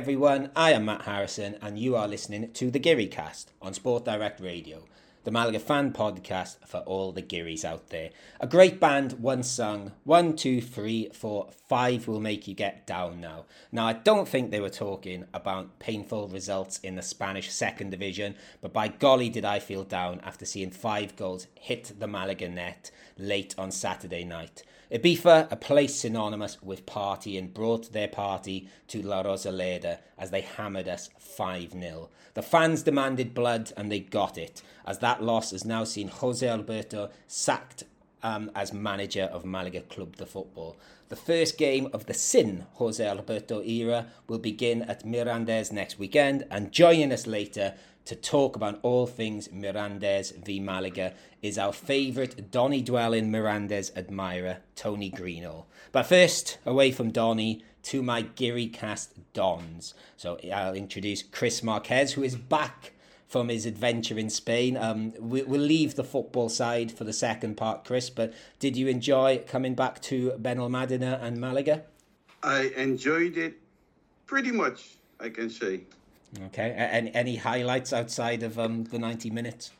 Everyone. I am Matt Harrison, and you are listening to the Geary Cast on Sport Direct Radio, the Malaga fan podcast for all the Gearys out there. A great band once sung, one, two, three, four, five will make you get down now. Now, I don't think they were talking about painful results in the Spanish second division, but by golly, did I feel down after seeing five goals hit the Malaga net late on Saturday night. Ibiza, a place synonymous with partying, brought their party to La Rosaleda as they hammered us 5 0. The fans demanded blood and they got it, as that loss has now seen Jose Alberto sacked um, as manager of Malaga Club de Football. The first game of the Sin Jose Alberto era will begin at Mirandes next weekend, and joining us later to talk about all things Mirandes v Malaga is our favourite Donny dwelling Mirandes admirer, Tony Greenall. But first, away from Donny to my Geary cast Dons. So I'll introduce Chris Marquez, who is back from his adventure in Spain. Um, we, will leave the football side for the second part, Chris, but did you enjoy coming back to Benalmádena and Malaga? I enjoyed it pretty much, I can say. Okay. Any, any highlights outside of um, the 90 minutes?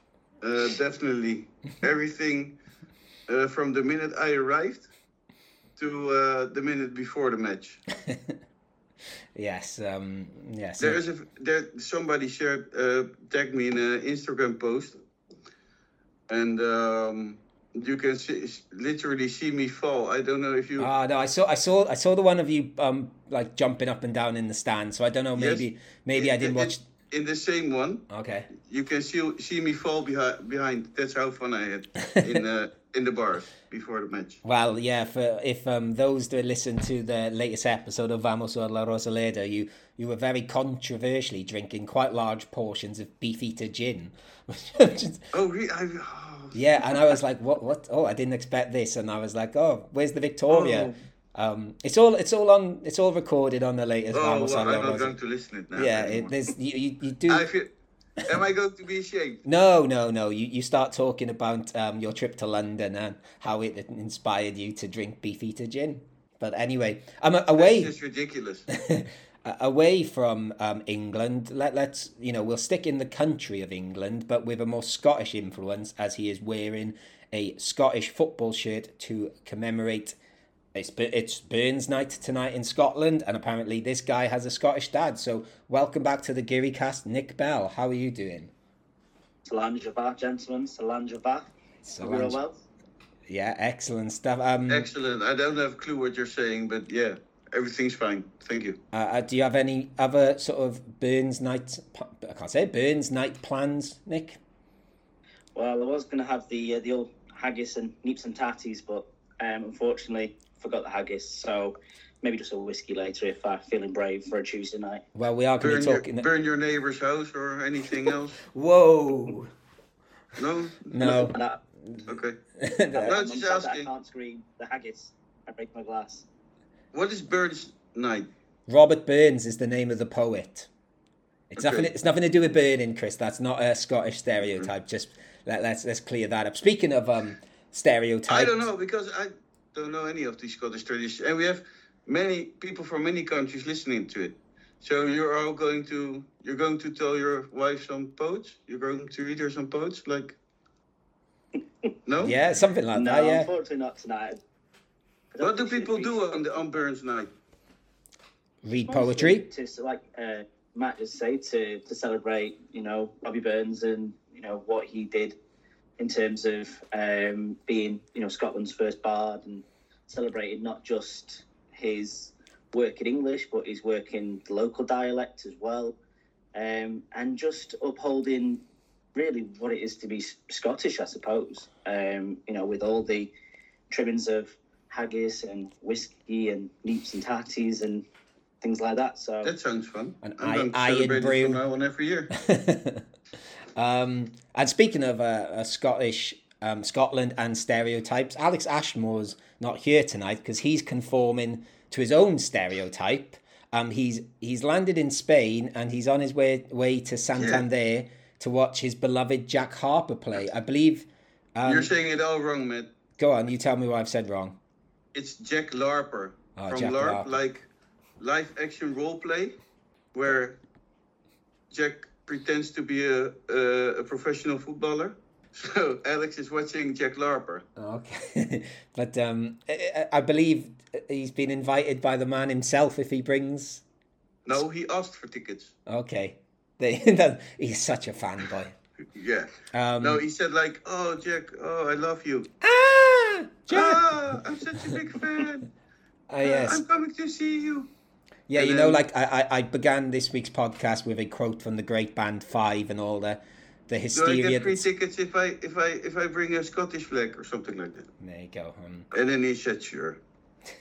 Uh, definitely. Everything uh, from the minute I arrived to uh, the minute before the match. yes. Um, yes. There is a there. Somebody shared uh, tagged me in an Instagram post, and um, you can see, literally see me fall. I don't know if you. Ah, no, I saw, I saw, I saw the one of you um like jumping up and down in the stand. So I don't know, maybe, yes. maybe I didn't watch. In the same one. Okay. You can see see me fall behind. Behind. That's how fun I had in uh, in the bars before the match. Well, yeah. For if um those that listen to the latest episode of Vamos a la Rosaleda, you you were very controversially drinking quite large portions of Beefeater gin. oh, really? I, yeah, and I was like, what? What? Oh, I didn't expect this, and I was like, oh, where's the Victoria? Oh. Um, it's all it's all on it's all recorded on the latest. Oh, well, I'm not going to listen it now. Yeah, it, there's you, you, you do. I feel, Am I going to be ashamed? No, no, no. You you start talking about um, your trip to London and how it inspired you to drink Beefeater gin. But anyway, I'm away. That's just ridiculous. away from um, England, let, let's, you know, we'll stick in the country of England, but with a more Scottish influence as he is wearing a Scottish football shirt to commemorate it's, it's Burns night tonight in Scotland, and apparently this guy has a Scottish dad. So, welcome back to the Geary cast, Nick Bell. How are you doing? Salam Javah, gentlemen. Salam Javah. Real well. Yeah, excellent stuff. Um, excellent. I don't have a clue what you're saying, but yeah, everything's fine. Thank you. Uh, uh, do you have any other sort of Burns night? I can't say Burns night plans, Nick. Well, I was going to have the uh, the old haggis and neeps and tatties, but um, unfortunately forgot the haggis. So maybe just a whiskey later if I'm feeling brave for a Tuesday night. Well, we are going to be talking. Your, burn your neighbour's house or anything else? Whoa. No. No. no. Okay. no, just asking. I can't scream the haggis. I break my glass. What is Burns Night? Robert Burns is the name of the poet. It's okay. nothing. It's nothing to do with burning, Chris. That's not a Scottish stereotype. Just let, us let's, let's clear that up. Speaking of um stereotypes, I don't know because I don't know any of these Scottish traditions, and we have many people from many countries listening to it. So you're all going to you're going to tell your wife some poets. You're going to read her some poets, like no, yeah, something like no, that. Yeah, unfortunately not tonight. What do people do on the on Burns night? Read poetry. To, to like uh, Matt just said, to to celebrate, you know, Bobby Burns and you know what he did in terms of um, being, you know, Scotland's first bard and celebrating not just his work in English, but his work in the local dialect as well, um, and just upholding really what it is to be Scottish, I suppose. Um, you know, with all the trimmings of haggis and whiskey and neeps and tatties and things like that. So that sounds fun. And I'm I, going to celebrate it from now on every year. um, and speaking of uh, Scottish, um, Scotland and stereotypes, Alex Ashmore's not here tonight because he's conforming to his own stereotype. Um, he's he's landed in Spain and he's on his way way to Santander yeah. to watch his beloved Jack Harper play. I believe. Um, You're saying it all wrong, mate. Go on, you tell me what I've said wrong it's Jack Larper oh, from Jack LARP, Larper. like live action role play. where Jack pretends to be a, a, a professional footballer. So Alex is watching Jack Larper. Okay, but um, I, I believe he's been invited by the man himself if he brings. No, he asked for tickets. Okay, they, he's such a fanboy. Yeah. Um, No, he said like, "Oh, Jack, oh, I love you. ah, Jack. Ah, I'm such a big fan. Ah, yes. I'm coming to see you." Yeah, And you know, like I, I, I began this week's podcast with a quote from the great band Five and all the, the hysteria. Do I get free tickets if I if I if I bring a Scottish flag or something like that? There you go. Um, And then he said, "Sure."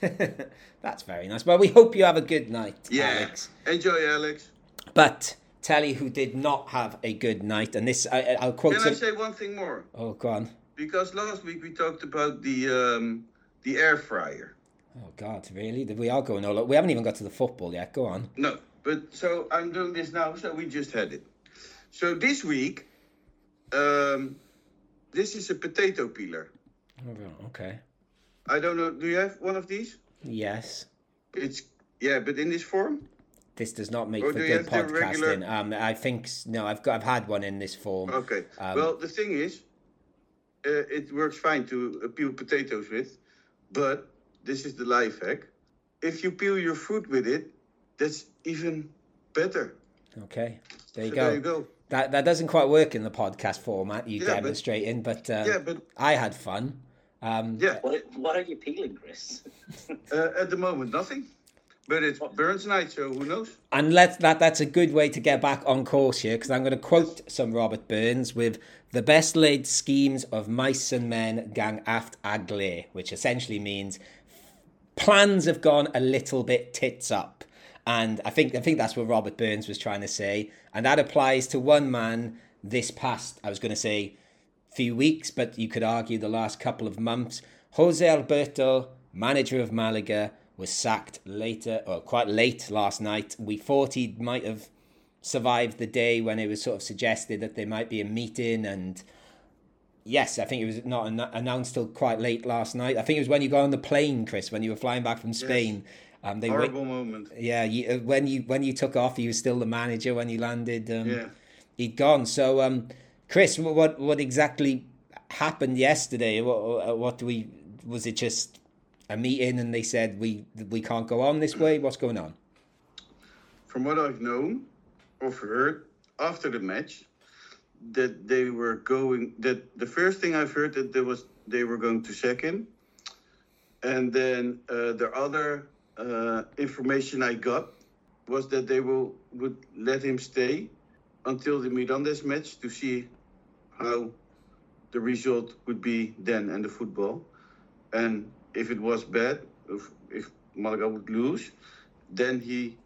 that's very nice. Well, we hope you have a good night, Yeah. Alex. Enjoy, Alex. But tell you who did not have a good night, and this I, I'll quote. Can I say one thing more? Oh, go on. Because last week we talked about the um, the air fryer. Oh God, really? We are going all. We haven't even got to the football yet. Go on. No, but so I'm doing this now. So we just had it. So this week, um, this is a potato peeler. Oh, Okay. I don't know. Do you have one of these? Yes. It's yeah, but in this form. This does not make Or for good podcasting. regular- Um, I think no. I've got. I've had one in this form. Okay. Um, well, the thing is, it works fine to uh, peel potatoes with, but this is the life hack. If you peel your fruit with it, that's even better. Okay. There you So go. There you go. That that doesn't quite work in the podcast format. You Yeah, but- demonstrating, but, uh, Yeah, but I had fun. Um, yeah, What, what are you peeling, Chris? uh, at the moment nothing. But it's Burns night, so who knows? And let that that's a good way to get back on course here because I'm going to quote some Robert Burns with the best laid schemes of mice and men gang aft agley, which essentially means plans have gone a little bit tits up. And I think I think that's what Robert Burns was trying to say, and that applies to one man this past I was going to say few weeks, but you could argue the last couple of months. Jose Alberto, manager of Malaga, was sacked later, or quite late last night. We thought he might have survived the day when it was sort of suggested that there might be a meeting, and yes, I think it was not an- announced till quite late last night. I think it was when you got on the plane, Chris, when you were flying back from Spain. Um, they wait, Horrible moment. yeah, you, uh, when you when you took off, he was still the manager. When you landed, um, Yeah. he'd gone. So, um, Chris, what what exactly happened yesterday? What what do we was it just a meeting and they said we we can't go on this way? What's going on? From what I've known or heard after the match, that they were going. That the first thing I've heard that there was they were going to sack him, and then uh, the other uh, information I got was that they will would let him stay until the Mirandes match to see how the result would be then and the football, and if it was bad, if, if Malaga would lose, then he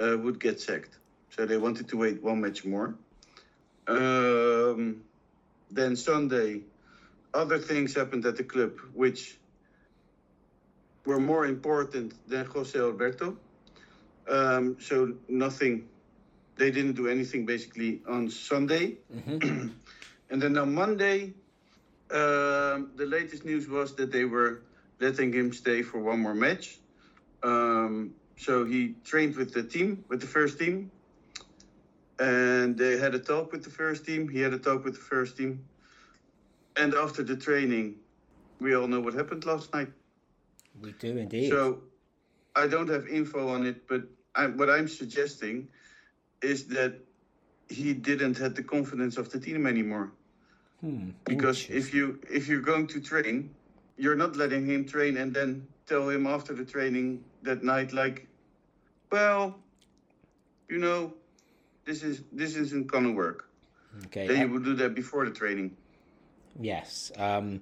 uh, would get sacked. So they wanted to wait one match more. Um, then Sunday, other things happened at the club which were more important than Jose Alberto. Um, so nothing, they didn't do anything basically on Sunday. and then on Monday, um, the latest news was that they were letting him stay for one more match. Um, so he trained with the team, with the first team, and they had a talk with the first team. He had a talk with the first team, and after the training, we all know what happened last night. We do indeed. So I don't have info on it, but I, what I'm suggesting is that he didn't have the confidence of the team anymore. Hmm, Because if you if you're going to train, you're not letting him train and then tell him after the training that night like, well, you know, this is this isn't gonna work. okay, Then you would do that before the training. Yes. Um,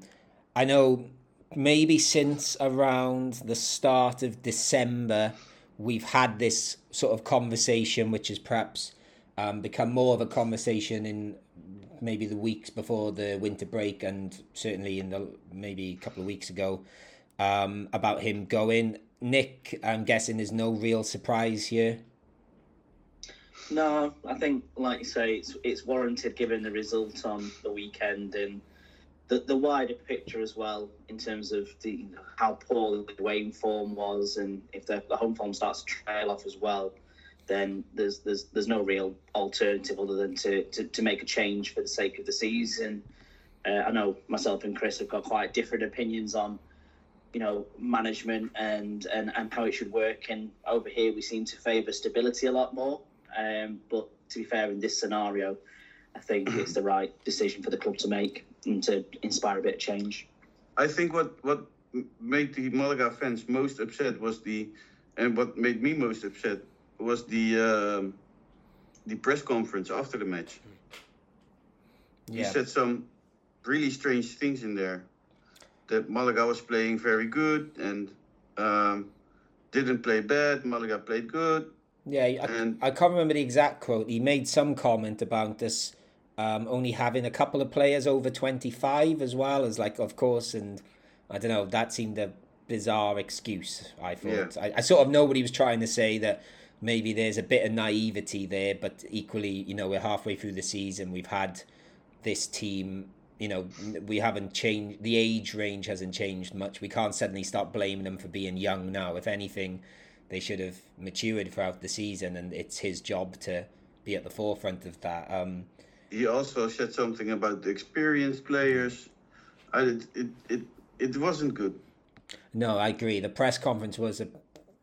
I know maybe since around the start of December, we've had this sort of conversation, which has perhaps um, become more of a conversation in maybe the weeks before the winter break and certainly in the maybe a couple of weeks ago um, about him going. Nick, I'm guessing there's no real surprise here. No, I think, like you say, it's it's warranted given the result on the weekend and the the wider picture as well in terms of the how poor the Wayne form was, and if the, the home form starts to trail off as well, then there's there's there's no real alternative other than to, to, to make a change for the sake of the season. Uh, I know myself and Chris have got quite different opinions on, you know, management and, and, and how it should work. And over here, we seem to favour stability a lot more. Um, but to be fair, in this scenario, I think it's the right decision for the club to make and to inspire a bit of change. I think what what made the Malaga fans most upset was the, and what made me most upset was the um, the press conference after the match. Yeah. He said some really strange things in there. That Malaga was playing very good and um, didn't play bad. Malaga played good. Yeah, I, and, I can't remember the exact quote. He made some comment about this um, only having a couple of players over 25 as well as like, of course, and I don't know, that seemed a bizarre excuse, I thought. Yeah. I, I sort of know what he was trying to say that maybe there's a bit of naivety there, but equally, you know, we're halfway through the season. We've had this team, you know, we haven't changed, the age range hasn't changed much. We can't suddenly start blaming them for being young now. If anything, they should have matured throughout the season, and it's his job to be at the forefront of that. Um, he also said something about the experienced players. I, it, it, it, it wasn't good. No, I agree. The press conference was a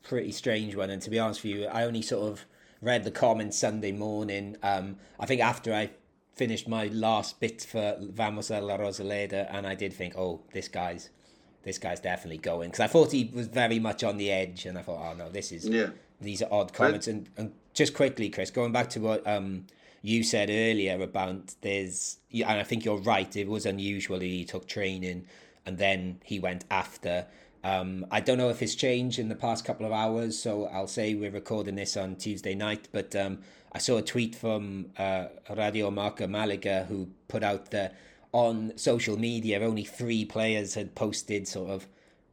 pretty strange one. And to be honest with you, I only sort of read the comments Sunday morning. Um, I think after I finished my last bit for Vamos a la Rosaleda, and I did think, oh, this guy's this guy's definitely going because I thought he was very much on the edge, and I thought, oh no, this is yeah. these are odd comments. And, and just quickly, Chris, going back to what um, you said earlier about there's, and I think you're right. It was unusual. He took training and then he went after. Um, I don't know if it's changed in the past couple of hours, so I'll say we're recording this on Tuesday night. But um, I saw a tweet from uh, Radio Marca Malaga who put out that on social media only three players had posted sort of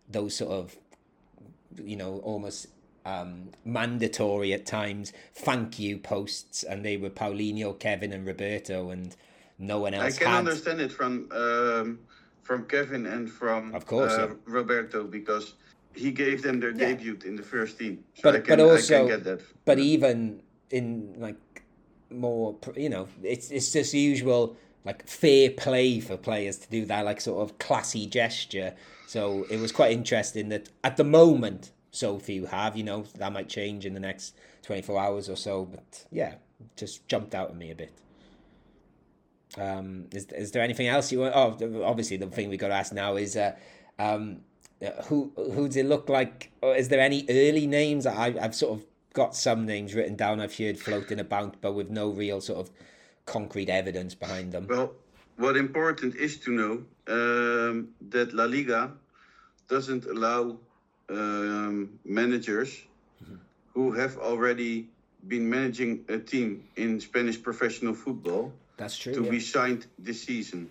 those sort of, you know, almost um, mandatory at times thank you posts, and they were Paulino, Kevin, and Roberto, and no one else. I can had. understand it from. Um from Kevin and from of course uh, yeah. Roberto because he gave them their yeah. debut in the first team. So but can, but also but even in like more you know it's it's just usual like fair play for players to do that like sort of classy gesture. So it was quite interesting that at the moment so few have you know that might change in the next 24 hours or so but yeah just jumped out at me a bit um, is is there anything else you want? Oh, obviously the thing we got to ask now is, uh, um, who who does it look like? Or is there any early names? I I've sort of got some names written down. I've heard floating about, but with no real sort of concrete evidence behind them. Well, what important is to know um, that La Liga doesn't allow um, managers mm-hmm. who have already been managing a team in Spanish professional football that's true. To yeah. be signed this season.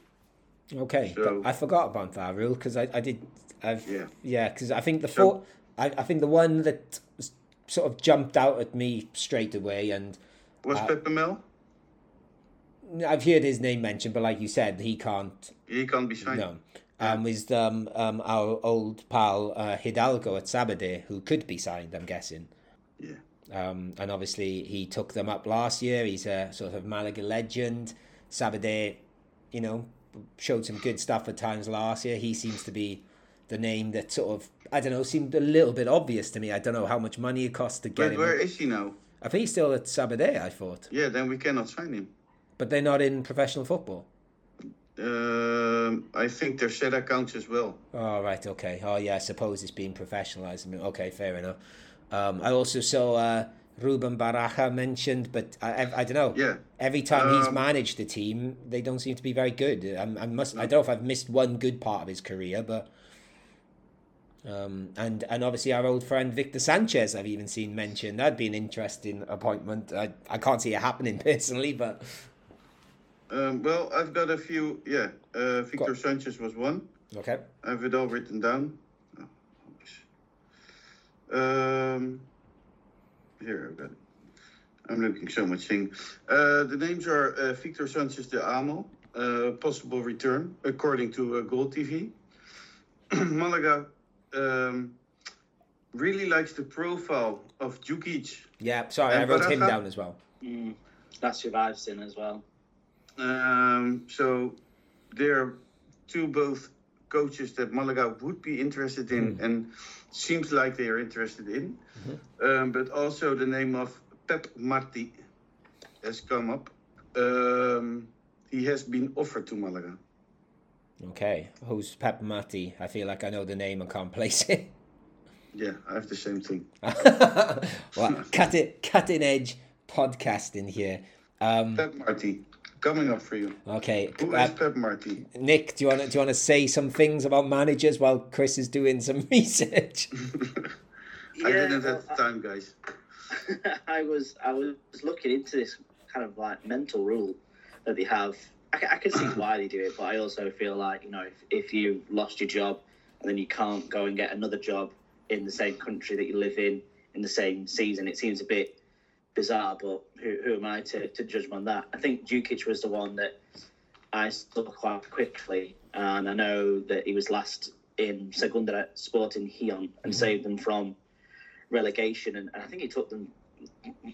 Okay, so, I forgot about that rule because I, I did. I've, yeah. Yeah, because I think the so, four, I, I think the one that sort of jumped out at me straight away and was uh, Pepe Mel. I've heard his name mentioned, but like you said, he can't. He can't be signed. No. Um, is um, um, our old pal uh, Hidalgo at Sabadell, who could be signed, I'm guessing. Yeah. Um, and obviously, he took them up last year. He's a sort of Malaga legend. Sabadell, you know, showed some good stuff at times last year. He seems to be the name that sort of, I don't know, seemed a little bit obvious to me. I don't know how much money it costs to get but him. Where is he now? I think he's still at Sabadell, I thought. Yeah, then we cannot sign him. But they're not in professional football? Um, I think they're set accounts as well. Oh, right, okay. Oh, yeah, I suppose it's being professionalised. Okay, fair enough. Um, I also saw uh, Ruben Baraja mentioned, but I, I, I, don't know. Yeah. Every time um, he's managed the team, they don't seem to be very good. I, I must. I don't know if I've missed one good part of his career, but. Um, and and obviously our old friend Victor Sanchez, I've even seen mentioned. That'd be an interesting appointment. I, I can't see it happening personally, but. Um, well, I've got a few. Yeah, uh, Victor Sanchez was one. Okay. I have it all written down. Um, here, I've got it. I'm looking so much thing. Uh, the names are uh, Victor Sanchez de Amo, uh, possible return, according to uh, Goal TV. Malaga um, really likes the profile of Djukic. Yeah, sorry, And I wrote him down as well. Mm, that's your vibes in as well. Um, so they're two both coaches that Malaga would be interested in, and seems like they are interested in. Um, but also the name of Pep Marti has come up. Um, he has been offered to Malaga. Okay, who's Pep Marti? I feel like I know the name and can't place it. Yeah, I have the same thing. well, cutting cutting edge podcasting here. Um, Pep Marti, coming up for you. okay, Who uh, is Pep Marti? Nick, do you want to do you want to say some things about managers while Chris is doing some research? I Yeah, didn't well, have the time, guys. I was I was looking into this kind of like mental rule that they have. I, I can see why they do it, but I also feel like you know if, if you lost your job and then you can't go and get another job in the same country that you live in in the same season, it seems a bit bizarre. But who, who am I to, to judge on that? I think Djukic was the one that I saw quite quickly, and I know that he was last in Segunda Sporting Gijón and mm-hmm. saved them from relegation, and, and I think he took them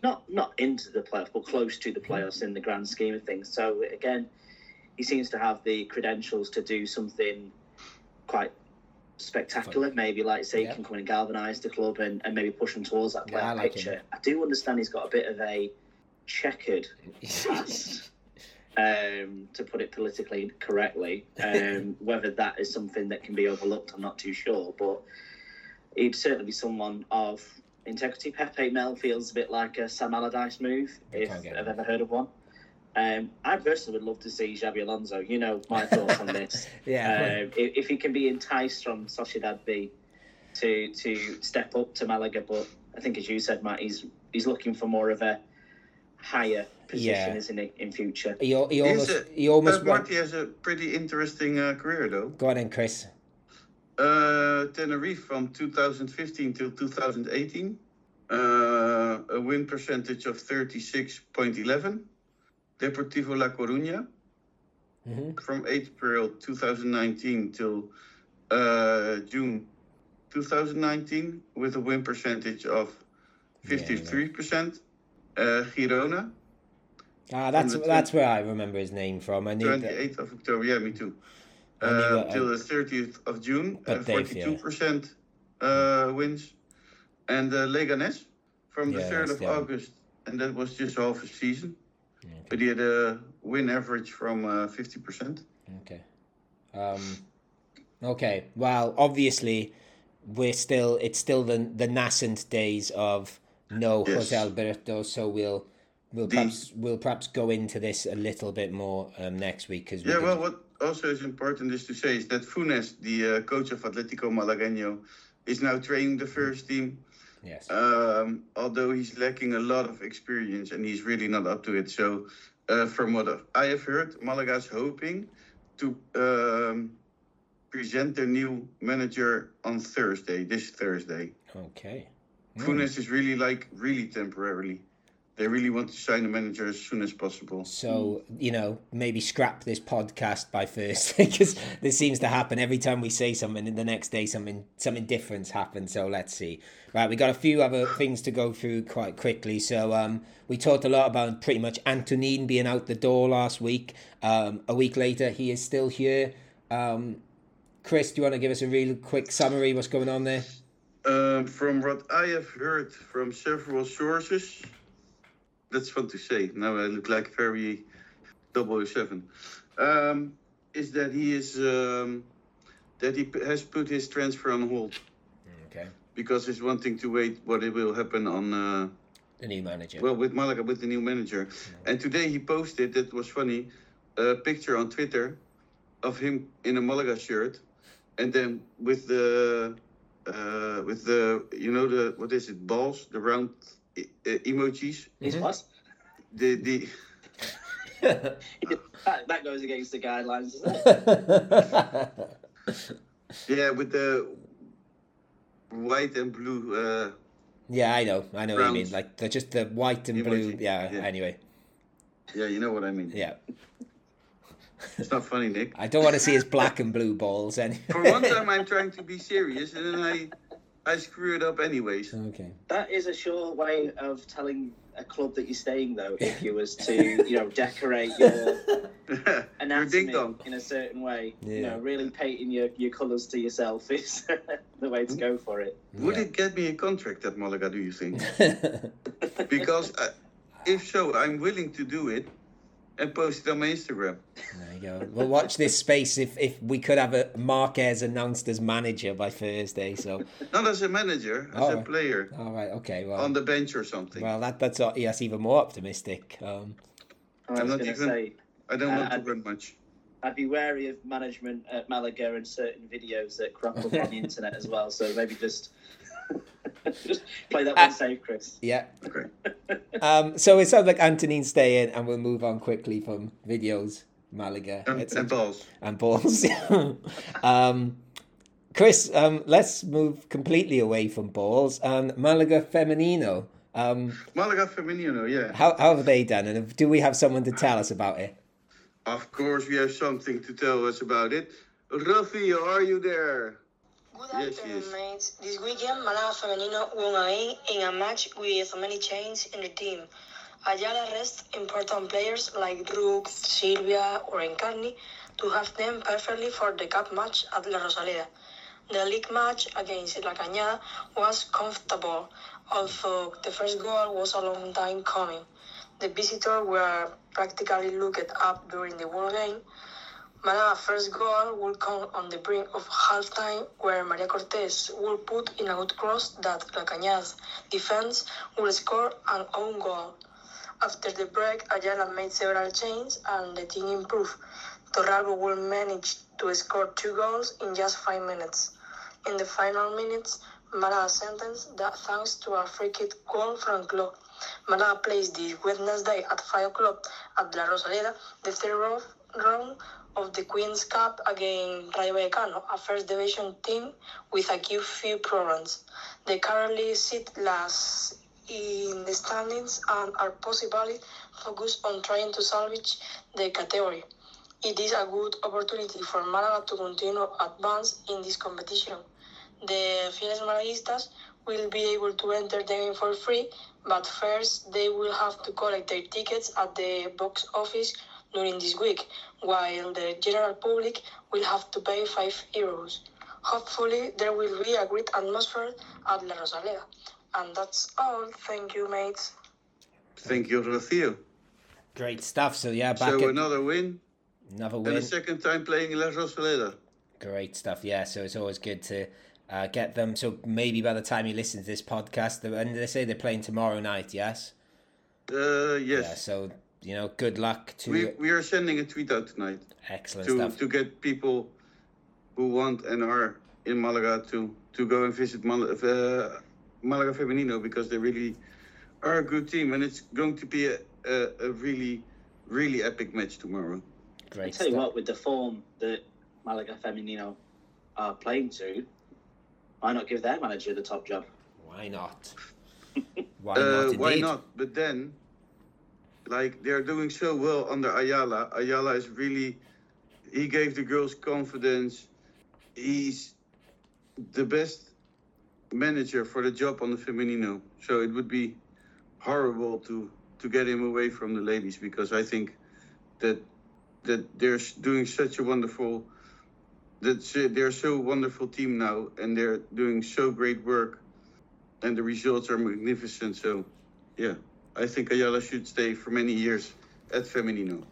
not not into the playoffs, but close to the mm-hmm. playoffs in the grand scheme of things. So again, he seems to have the credentials to do something quite spectacular. Maybe like say Yeah. he can come and galvanise the club and, and maybe push them towards that Yeah, I playoff like him. picture. I do understand he's got a bit of a checkered past. Um, to put it politically correctly, um, whether that is something that can be overlooked, I'm not too sure. But he'd certainly be someone of integrity. Pepe Mel feels a bit like a Sam Allardyce move, if I've ever heard of one. Um, I personally would love to see Xabi Alonso. You know my thoughts on this. yeah, Um, if, if he can be enticed from Sociedad B to to step up to Malaga, but I think as you said, Matt, he's he's looking for more of a higher position, Yeah. isn't he, in future? he, he He's almost a- he almost went. Marti has a pretty interesting uh, career, though. Go on then, Chris. Uh, Tenerife from 2015 till 2018. Uh, a win percentage of 36.11. Deportivo La Coruña hmm from April 2019 till uh, June 2019 with a win percentage of 53%. Uh, Girona, Ah, that's that's where I remember his name from. I that. 28th of October. Yeah, me too. Uh, till the 30th of June, uh, 42% uh, wins. And uh, Leganes from the Yeah, 3rd of. August, and that was just half a season. Okay. But he had a win average from uh, 50%. Okay. Um, okay. Well, obviously, we're still. It's still the the nascent days of no Yes. Jose Alberto. So we'll we'll The- perhaps we'll perhaps go into this a little bit more um, next week because Yeah, well, what also is important is to say is that Funes, the uh, coach of Atletico Malagueño, is now training the first team. Yes. Um, although he's lacking a lot of experience and he's really not up to it. So, uh, from what I have heard, Malaga's hoping to um, present their new manager on Thursday, this Thursday. okay. Funes is really like really temporarily. They really want to sign a manager as soon as possible. So you know, maybe scrap this podcast by Thursday because this seems to happen every time we say something, and the next day something something different happens. So let's see. Right, we got a few other things to go through quite quickly. So um, we talked a lot about pretty much Antoñín being out the door last week. Um, a week later, he is still here. Um, Chris, do you want to give us a real quick summary? What's going on there? Um, from what I have heard from several sources, that's fun to say. Now I look like very 007. Um, is that he is um, that he has put his transfer on hold Okay, because he's wanting to wait what it will happen on uh, the new manager. well with Malaga with the new manager. And today he posted that was funny a picture on Twitter of him in a Malaga shirt, and then with the uh, with the you know the what is it balls the round emojis He's Mhm. what? the the That, that goes against the guidelines, doesn't it? yeah with the white and blue. Uh, yeah, I know, I know what you mean. Rounds. Like the, just the white and Emoji, blue. Yeah, yeah. Anyway, yeah, you know what I mean. yeah. It's not funny, Nick. I don't want to see his black and blue balls. Anyway. For one time, I'm trying to be serious, and then I I screw it up anyways. Okay. That is a sure way of telling a club that you're staying, though. If you was to, you know, decorate your Your anatomy ding dong. in a certain way, you Yeah. know, really painting your, your colours to yourself is the way to go for it. Would Yeah. it get me a contract at Malaga, do you think? Because uh, if so, I'm willing to do it and post it on my Instagram. There you go. Well, watch this space. If if we could have a Marquez announced as manager by Thursday, so Not as a manager, as Oh. a player all right, okay, well, on the bench or something. well that that's uh, yes, even more optimistic. Um, I was I'm not even- say, I don't want Uh, to run much. I'd be wary of management at Malaga and certain videos that crop up on the internet as well. So maybe just just play that one safe, Chris. yeah. Okay. Um, so it sounds like Antoñín's staying, and we'll move on quickly from videos, Malaga, And, etc. and balls. and balls. um, Chris, um, let's move completely away from balls. and Malaga Femenino. Um, Malaga Femenino, yeah. how, how have they done? And do we have someone to tell us about it? Of course, we have something to tell us about it. Rafi, are you there? Good Yes, afternoon, yes. mates. This weekend, Malaga Femenino won again in a match with many changes in the team. Ayala rests important players like Rook, Silvia, or Encarni to have them perfectly for the cup match at La Rosaleda. The league match against La Cañada was comfortable, although the first goal was a long time coming. The visitors were practically looked up during the whole game, Malaga's first goal will come on the brink of halftime, where Maria Cortez will put in a good cross that La Cañadas defense will score an own goal. After the break, Ayala made several changes and the team improved. Torralbo will manage to score two goals in just five minutes. In the final minutes, Malaga sentenced that thanks to a free kick goal from Clo. Malaga plays this Wednesday at 5 o'clock at La Rosaleda, the third ro- round of the Queen's Cup against Rayo Vallecano, a first division team with a few problems. They currently sit last in the standings and are possibly focused on trying to salvage the category. It is a good opportunity for Malaga to continue advance in this competition. The Fieles Malaguistas will be able to enter the game for free, but first they will have to collect their tickets at the box office during this week, while the general public will have to pay 5 euros. Hopefully, there will be a great atmosphere at La Rosaleda. And that's all. Thank you, mates. Thank you, Rafi. Great stuff. So yeah, back So at another win, another and win. the second time playing La Rosaleda. Great stuff. Yeah. So it's always good to uh, get them. So maybe by the time you listen to this podcast, and they say they're playing tomorrow night. Yes. Uh, yes. Yeah. yes. So you know, good luck to we, we are sending a tweet out tonight excellent to, stuff. to get people who want and are in Malaga to, to go and visit Mal- uh, Malaga Femenino because they really are a good team and it's going to be a, a, a really, really epic match tomorrow. I Great tell you what, with the form that Malaga Femenino are playing to, why not give their manager the top job? Why not? Why Uh, why not? But then, like they're doing so well under Ayala. Ayala is really, he gave the girls confidence. He's the best manager for the job on the Femenino. So it would be horrible to to get him away from the ladies because I think that that they're doing such a wonderful that they're so wonderful team now and they're doing so great work and the results are magnificent. So, yeah, I think Ayala should stay for many years at Femenino.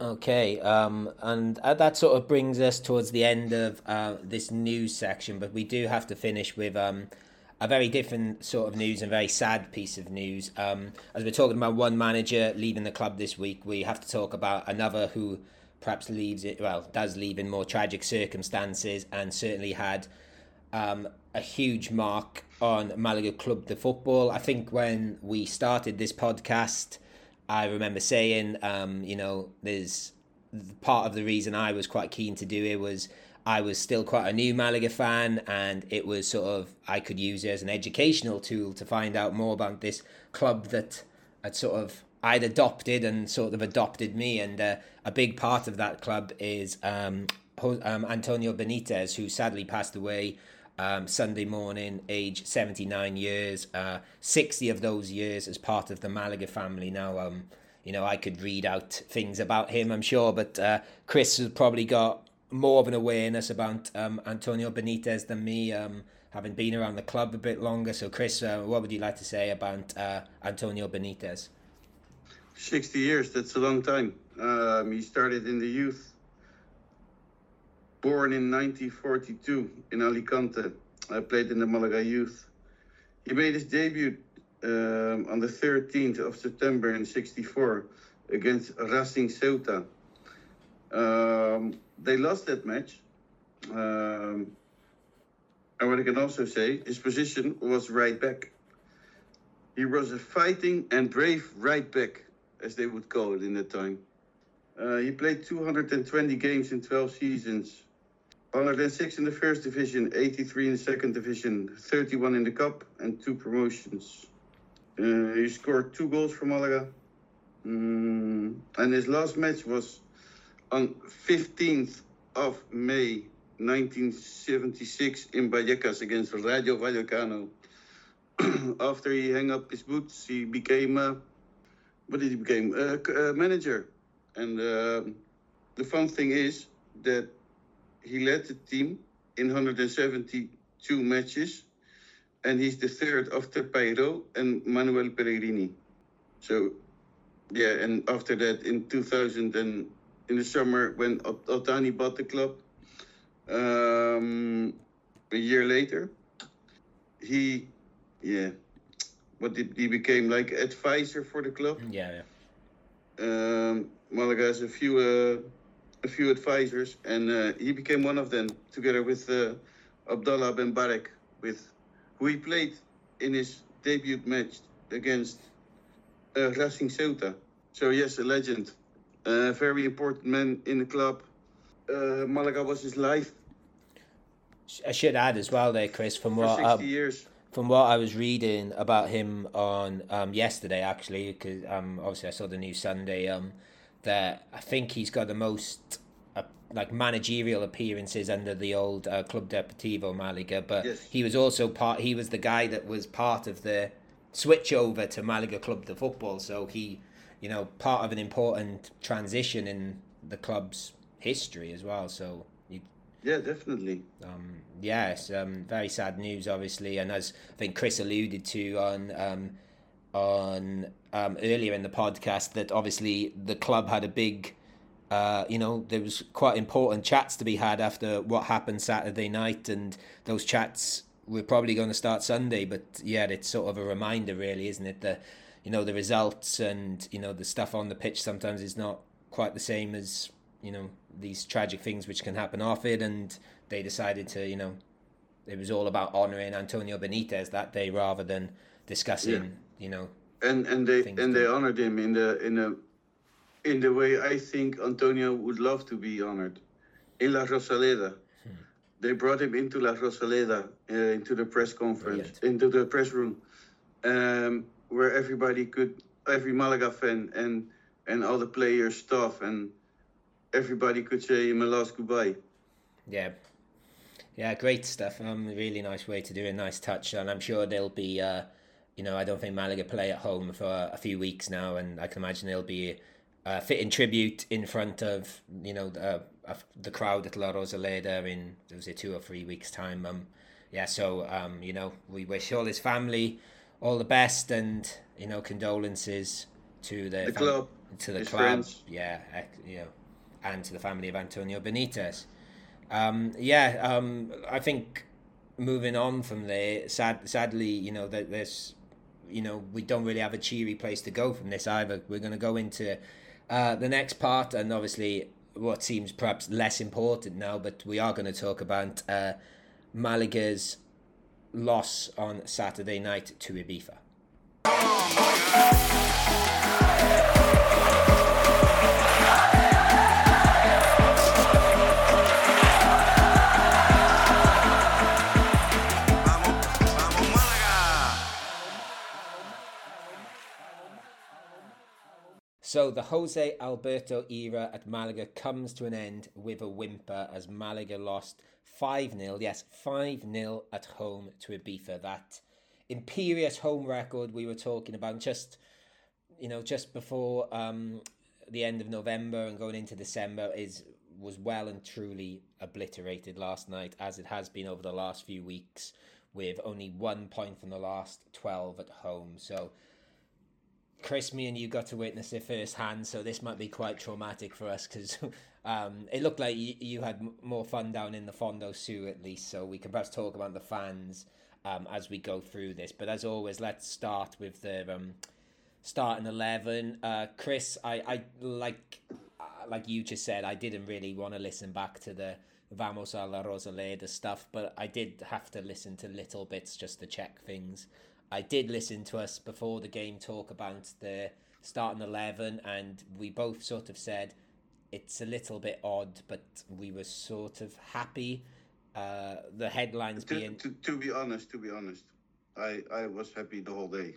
Okay, um, and uh, that sort of brings us towards the end of uh, this news section, but we do have to finish with um, a very different sort of news and very sad piece of news. Um, as we're talking about one manager leaving the club this week, we have to talk about another who perhaps leaves it, well, does leave in more tragic circumstances and certainly had um, a huge mark on Malaga Club de Football. I think when we started this podcast, I remember saying, um, you know, there's part of the reason I was quite keen to do it was I was still quite a new Malaga fan, and it was sort of I could use it as an educational tool to find out more about this club that had sort of I'd adopted and sort of adopted me, and uh, a big part of that club is um, um, Antonio Benitez, who sadly passed away um, Sunday morning, age 79 years, uh, 60 of those years as part of the Malaga family. Now, um, you know, I could read out things about him, I'm sure, but uh, Chris has probably got more of an awareness about um, Antonio Benitez than me, um, having been around the club a bit longer. So, Chris, uh, what would you like to say about uh, Antonio Benitez? 60 years, that's a long time. Um, he started in the youth Born in 1942 in Alicante, I played in the Malaga youth. He made his debut um, on the 13th of September in 64 against Racing Ceuta. Um, they lost that match. Um, and what I can also say, his position was right back. He was a fighting and brave right back, as they would call it in that time. Uh, he played 220 games in 12 seasons 106 in the first division, 83 in the second division, 31 in the cup, and two promotions. Uh, he scored two goals for Malaga. Mm, and his last match was on 15th of May 1976 in Vallecas against Rayo Vallecano. After he hung up his boots, he became, uh, what did he become? Uh, manager. And uh, the fun thing is that he led the team in 172 matches, and he's the third after Peiro and Manuel Pellegrini. So, yeah, and after that, in 2000 and in the summer when Al Thani bought the club, um, a year later, he, yeah, what did he became like advisor for the club? Yeah, yeah. Um, Malaga has a few. Uh, a few advisors, and uh, he became one of them, together with uh, Abdallah Ben Barek, with who he played in his debut match against uh, Racing Ceuta. So yes, a legend, a very important man in the club. Uh, Malaga was his life. I should add as well, there, Chris, from what um, years. from what I was reading about him on um, yesterday, actually, because um, obviously I saw the news Sunday. Um, that I think he's got the most uh, like managerial appearances under the old uh, Club Deportivo Malaga, but yes. he was also part. He was the guy that was part of the switch over to Malaga Club de Football. So he, you know, part of an important transition in the club's history as well. So you, yeah, definitely. Um, yes, um, very sad news, obviously, and as I think Chris alluded to on um, on um, earlier in the podcast that obviously the club had a big, uh, you know, there was quite important chats to be had after what happened Saturday night, and those chats were probably going to start Sunday. But yeah, it's sort of a reminder, really, isn't it? That you know the results and you know the stuff on the pitch sometimes is not quite the same as you know these tragic things which can happen off it, and they decided to you know it was all about honouring Antonio Benitez that day rather than discussing. You know. And and they and they honored him in the in a in the way I think Antonio would love to be honored, in La Rosaleda. Hmm. They brought him into La Rosaleda, uh, into the press conference, Brilliant. into the press room, um, where everybody could, every Malaga fan and and all the players, staff, and everybody could say him a last goodbye. Yeah, yeah, great stuff. Um, really nice way to do a nice touch, and I'm sure there'll be. Uh, you know, I don't think Malaga play at home for a few weeks now, and I can imagine it'll be a fitting tribute in front of you know the, uh, the crowd at La Rosaleda in was it two or three weeks time. Um, yeah, so um, you know, we wish all his family all the best, and you know, condolences to the, the fam- club, to the club, friends. yeah, you know, and to the family of Antonio Benitez. Um, yeah, um, I think moving on from there, sad, sadly, you know, that there's you know, we don't really have a cheery place to go from this either. We're going to go into uh, the next part, and obviously, what seems perhaps less important now, but we are going to talk about uh, Malaga's loss on Saturday night to Ibiza. So the Jose Alberto era at Malaga comes to an end with a whimper as Malaga lost 5 0, yes, 5 0 at home to Ibiza. That imperious home record we were talking about just, you know, just before um, the end of November and going into December is was well and truly obliterated last night, as it has been over the last few weeks, with only one point from the last 12 at home. So Chris, me and you got to witness it firsthand, so this might be quite traumatic for us because um, it looked like you, you had more fun down in the Fondo Sur at least. So we can perhaps talk about the fans um, as we go through this. But as always, let's start with the um, starting eleven. Uh, Chris, I, I like uh, like you just said, I didn't really want to listen back to the Vamos a la Rosaleda stuff, but I did have to listen to little bits just to check things. I did listen to us before the game talk about the starting 11, and we both sort of said it's a little bit odd, but we were sort of happy. Uh, the headlines To, being. to, to be honest, to be honest, I, I was happy the whole day.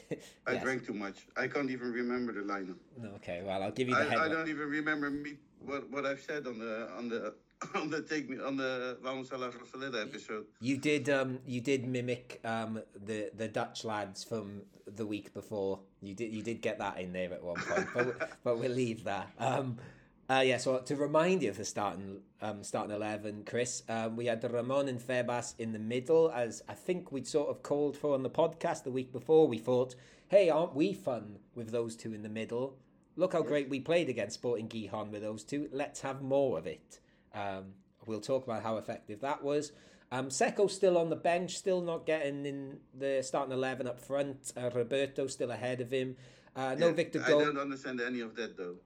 I Yes. drank too much. I can't even remember the lineup. Okay, well, I'll give you the I, I don't even remember me what, what I've said on the on the on the take me on the Vamos a la Rosaleda episode. You did um you did mimic um the the Dutch lads from the week before. You did you did get that in there at one point, but but we'll leave that. Um uh, yeah, so to remind you of the starting um, starting eleven, Chris, um, we had Ramon and Febas in the middle, as I think we'd sort of called for on the podcast the week before. We thought, hey, aren't we fun with those two in the middle? Look how great we played against Sporting Gijon with those two. Let's have more of it. Um, we'll talk about how effective that was. Um, still on the bench, still not getting in the starting 11 up front. Uh, Roberto still ahead of him. Uh, no Yeah, Victor I don't understand any of that though.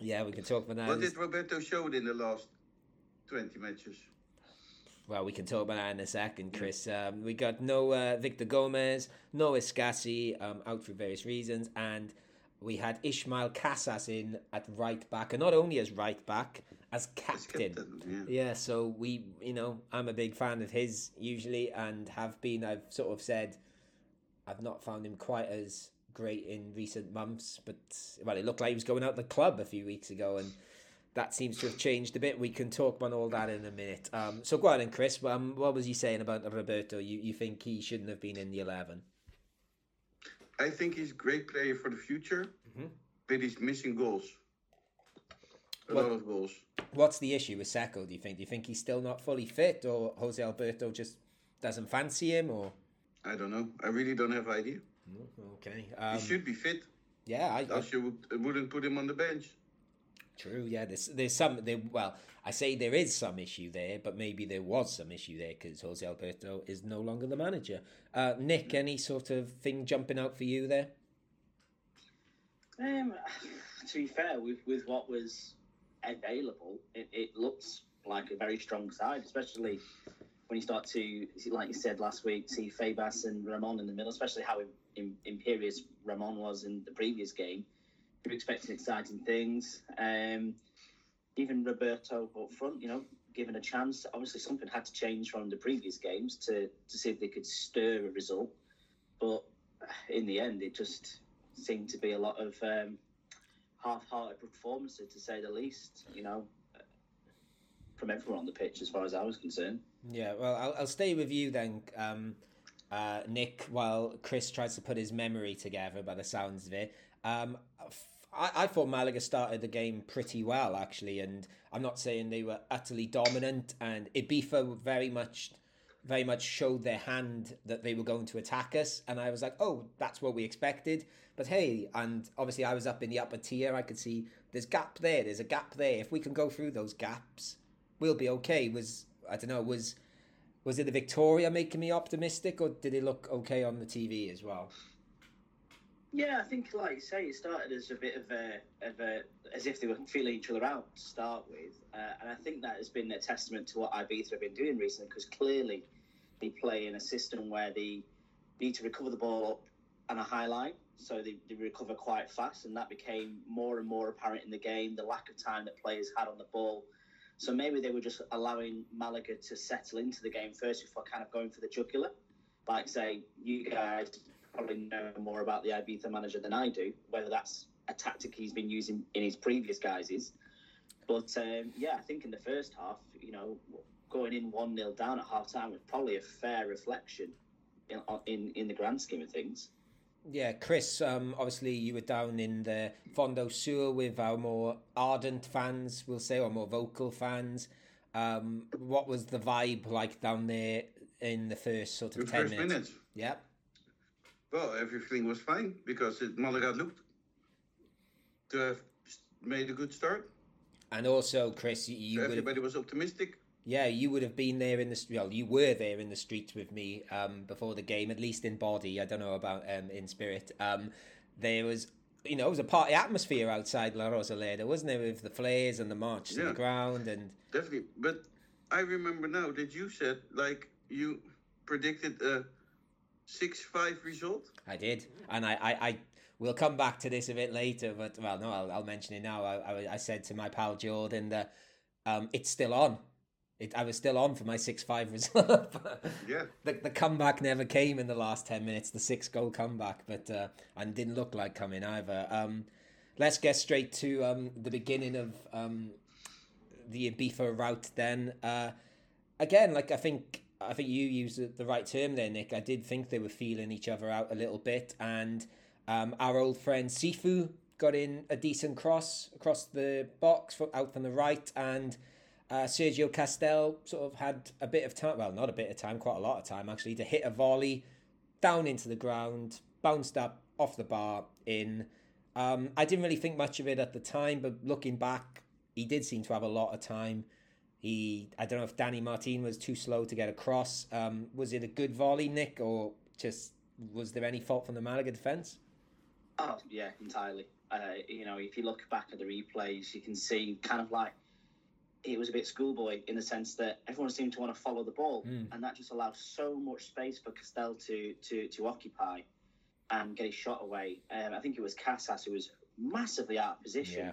Yeah, we can talk about that. What did Roberto show in the last twenty matches? Well, we can talk about that in a second, Chris. Um, we got no uh, Victor Gomez, no Escassi, um, out for various reasons, and we had Ishmael Casas in at right back, and not only as right back, as captain. captain, yeah. Yeah, so we, you know, I'm a big fan of his usually, and have been. I've sort of said I've not found him quite as great in recent months, but well, it looked like he was going out the club a few weeks ago, and that seems to have changed a bit. We can talk about all that in a minute. Um, so go on, and Chris. Um, what was he saying about Roberto? You you think he shouldn't have been in the eleven? I think he's a great player for the future, Mm-hmm. but he's missing goals. A What- lot of goals. What's the issue with Sekou? Do you think? Do you think he's still not fully fit, or Jose Alberto just doesn't fancy him, or? I don't know. I really don't have idea. Okay. He Um, should be fit. yeah, I, I, Else you would, wouldn't put him on the bench. True, yeah. There's there's some there. Well, I say there is some issue there, but maybe there was some issue there because Jose Alberto is no longer the manager. Uh, Nick, any sort of thing jumping out for you there? Um, to be fair, with with what was available, it, it looks like a very strong side, especially when you start to, like you said last week, see Febas and Ramon in the middle, especially how im- imperious Ramon was in the previous game. You're expecting exciting things. Um, even Roberto up front, you know, given a chance. Obviously, something had to change from the previous games to, to see if they could stir a result. But in the end, it just seemed to be a lot of um, half-hearted performances, to say the least. You know, from everyone on the pitch, as far as I was concerned. Yeah, well, I'll, I'll stay with you then, um, uh, Nick, while Chris tries to put his memory together by the sounds of it. Um, I, I thought Malaga started the game pretty well, actually, and I'm not saying they were utterly dominant, and Ibiza very much very much showed their hand that they were going to attack us. And I was like oh that's what we expected. But hey and obviously I was up in the upper tier. I could see there's gap there there's a gap there. If we can go through those gaps we'll be okay. Was I don't know was was it the Victoria making me optimistic or did it look okay on the TV as well Yeah, I think, like you say, it started as a bit of a, of a as if they were feeling each other out to start with, uh, and I think that has been a testament to what Ibiza have been doing recently, because clearly they play in a system where they need to recover the ball up on a high line, so they, they recover quite fast, and that became more and more apparent in the game. The lack of time that players had on the ball, so maybe they were just allowing Malaga to settle into the game first before kind of going for the jugular. Like say, you guys probably know more about the Ibiza manager than I do, whether that's a tactic he's been using in his previous guises. But um, yeah, I think in the first half, you know, going in one 0 down at half time was probably a fair reflection in, in in the grand scheme of things. Yeah, Chris, um, obviously you were down in the Fondo Sur with our more ardent fans, we'll say, or more vocal fans. Um, what was the vibe like down there in the first sort of The 10 first minutes? minutes. Yeah. Well, everything was fine because it, Malaga looked to have made a good start. And also, Chris, you, would have, Everybody was optimistic. yeah, you would have been there in the well, you were there in the streets with me um, before the game, at least in body. I don't know about um, in spirit. Um, there was, you know, it was a party atmosphere outside La Rosaleda, wasn't there, with the flares and the march to the ground and Definitely. But I remember now that you said, like, you predicted a 6 5 result. I did, and I, I, I will come back to this a bit later. But well, no, I'll, I'll mention it now. I, I, I said to my pal Jordan that um, it's still on. It, I was still on for my six five result. Yeah. the, the comeback never came in the last ten minutes. The six goal comeback, but uh, and didn't look like coming either. Um, let's get straight to um, the beginning of um, the Ibiza route. Then uh, again, like I think I think you used the- right term there, Nick. I did think they were feeling each other out a little bit, and um, our old friend Cifu got in a decent cross across the box out from the right, and uh, Sergio Castel sort of had a bit of time. Well, not a bit of time, quite a lot of time actually, to hit a volley down into the ground, bounced up off the bar in. Um, I didn't really think much of it at the time, but looking back, he did seem to have a lot of time. He, I don't know if Danny Martin was too slow to get across. Um, was it a good volley, Nick, or just was there any fault from the Malaga defence? Oh yeah, entirely. Uh, you know, if you look back at the replays, you can see kind of like it was a bit schoolboy in the sense that everyone seemed to want to follow the ball, and that just allowed so much space for Castel to to to occupy and get his shot away. Um, I think it was Casas who was massively out of position, Yeah.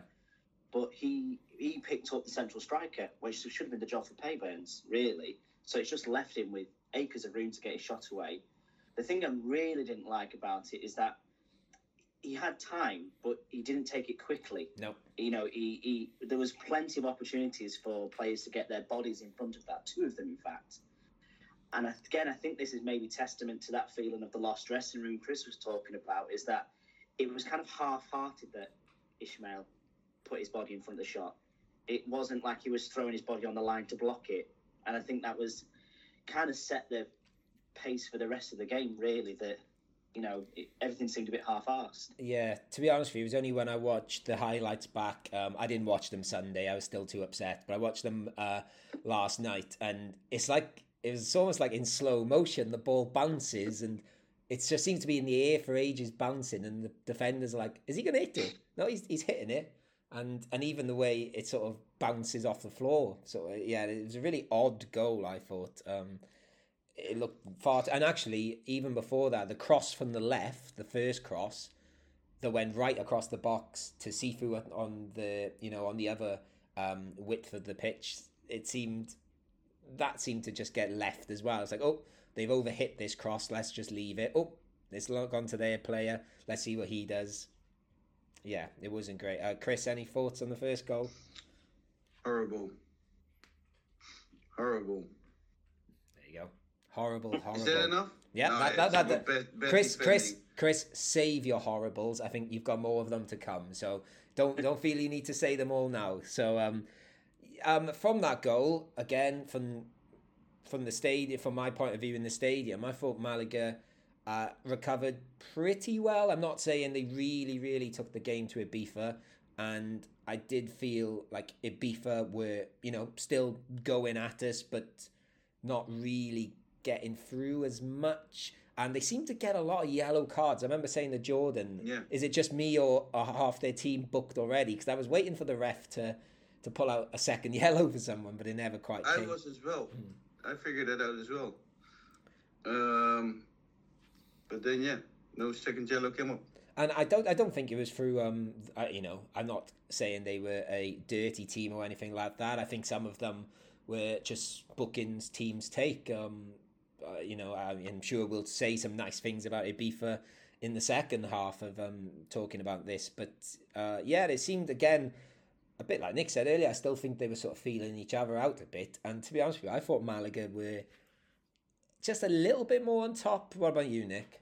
But he he picked up the central striker, which should have been the job for Peybernes, really. So it's just left him with acres of room to get his shot away. The thing I really didn't like about it is that he had time, but he didn't take it quickly. No. You know, he, he there was plenty of opportunities for players to get their bodies in front of that. Two of them, in fact. And again, I think this is maybe testament to that feeling of the lost dressing room Chris was talking about. Is that it was kind of half-hearted that Ishmael put his body in front of the shot. It wasn't like he was throwing his body on the line to block it. And I think that was kind of set the pace for the rest of the game. Really, that you know it, everything seemed a bit half-assed. Yeah, to be honest with you, it was only when I watched the highlights back. Um, I didn't watch them Sunday. I was still too upset, but I watched them uh, last night, and it's like it was almost like in slow motion. The ball bounces, and it just seems to be in the air for ages, bouncing, and the defenders are like, "Is he going to hit it? No, he's he's hitting it." And and even the way it sort of bounces off the floor. So yeah, it was a really odd goal. I thought. Um, it looked far, and actually, even before that, the cross from the left, the first cross, that went right across the box to Cifu on- the you know on the other um, width of the pitch. It seemed that seemed to just get left as well. It's like oh they've overhit this cross. Let's just leave it. Oh it's gone to their player. Let's see what he does. Yeah, it wasn't great. Uh, Chris, any thoughts on the first goal? Horrible. Horrible. There you go. Horrible, horrible. Is that enough? Yeah, No, that, that, that, that- Chris, Chris. Chris, save your horribles. I think you've got more of them to come. So don't don't feel you need to say them all now. So um, um, from that goal again from from the stadium, from my point of view in the stadium, I thought Malaga uh, recovered pretty well. I'm not saying they really, really took the game to Ibiza, and I did feel like Ibiza were, you know, still going at us, but not really getting through as much. And they seem to get a lot of yellow cards. I remember saying to Jordan, Yeah. "Is it just me or, or half their team booked already?" Because I was waiting for the ref to to pull out a second yellow for someone, but it never quite I came. was as well. Hmm. I figured that out as well. Um, but then yeah, no second yellow came up. And I don't, I don't think it was through. Um, you know, I'm not saying they were a dirty team or anything like that. I think some of them were just bookings teams take. Um, uh, you know, I, I'm sure we'll say some nice things about Ibiza in the second half of um, talking about this. But uh, yeah, it seemed again a bit like Nick said earlier. I still think they were sort of feeling each other out a bit. And to be honest with you, I thought Malaga were just a little bit more on top. What about you, Nick?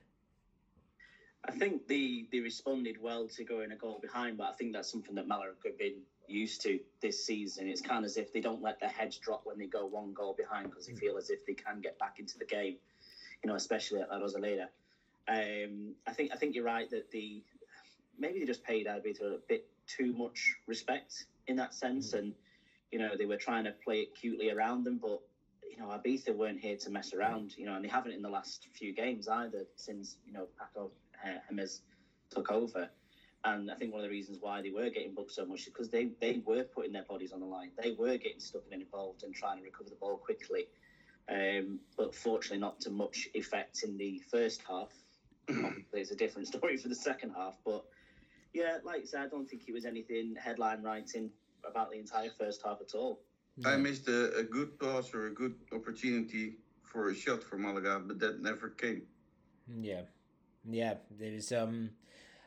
I think they they responded well to going a goal behind, but I think that's something that Malaga have been used to this season. It's kind of as if they don't let their heads drop when they go one goal behind because they mm. feel as if they can get back into the game. You know, especially at La Rosaleda. Um, I think I think you're right that the maybe they just paid Ibiza a bit too much respect in that sense, mm. and you know they were trying to play it cutely around them, but you know Ibiza weren't here to mess around. You know, and they haven't in the last few games either since you know Paco Jémez took over. And I think one of the reasons why they were getting booked so much is because they, they were putting their bodies on the line. They were getting stuck and involved and trying to recover the ball quickly. Um, but fortunately, not to much effect in the first half. There's a different story for the second half. But yeah, like I said, I don't think it was anything headline writing about the entire first half at all. I missed a, a good pass or a good opportunity for a shot for Malaga, but that never came. Yeah, yeah, there was um,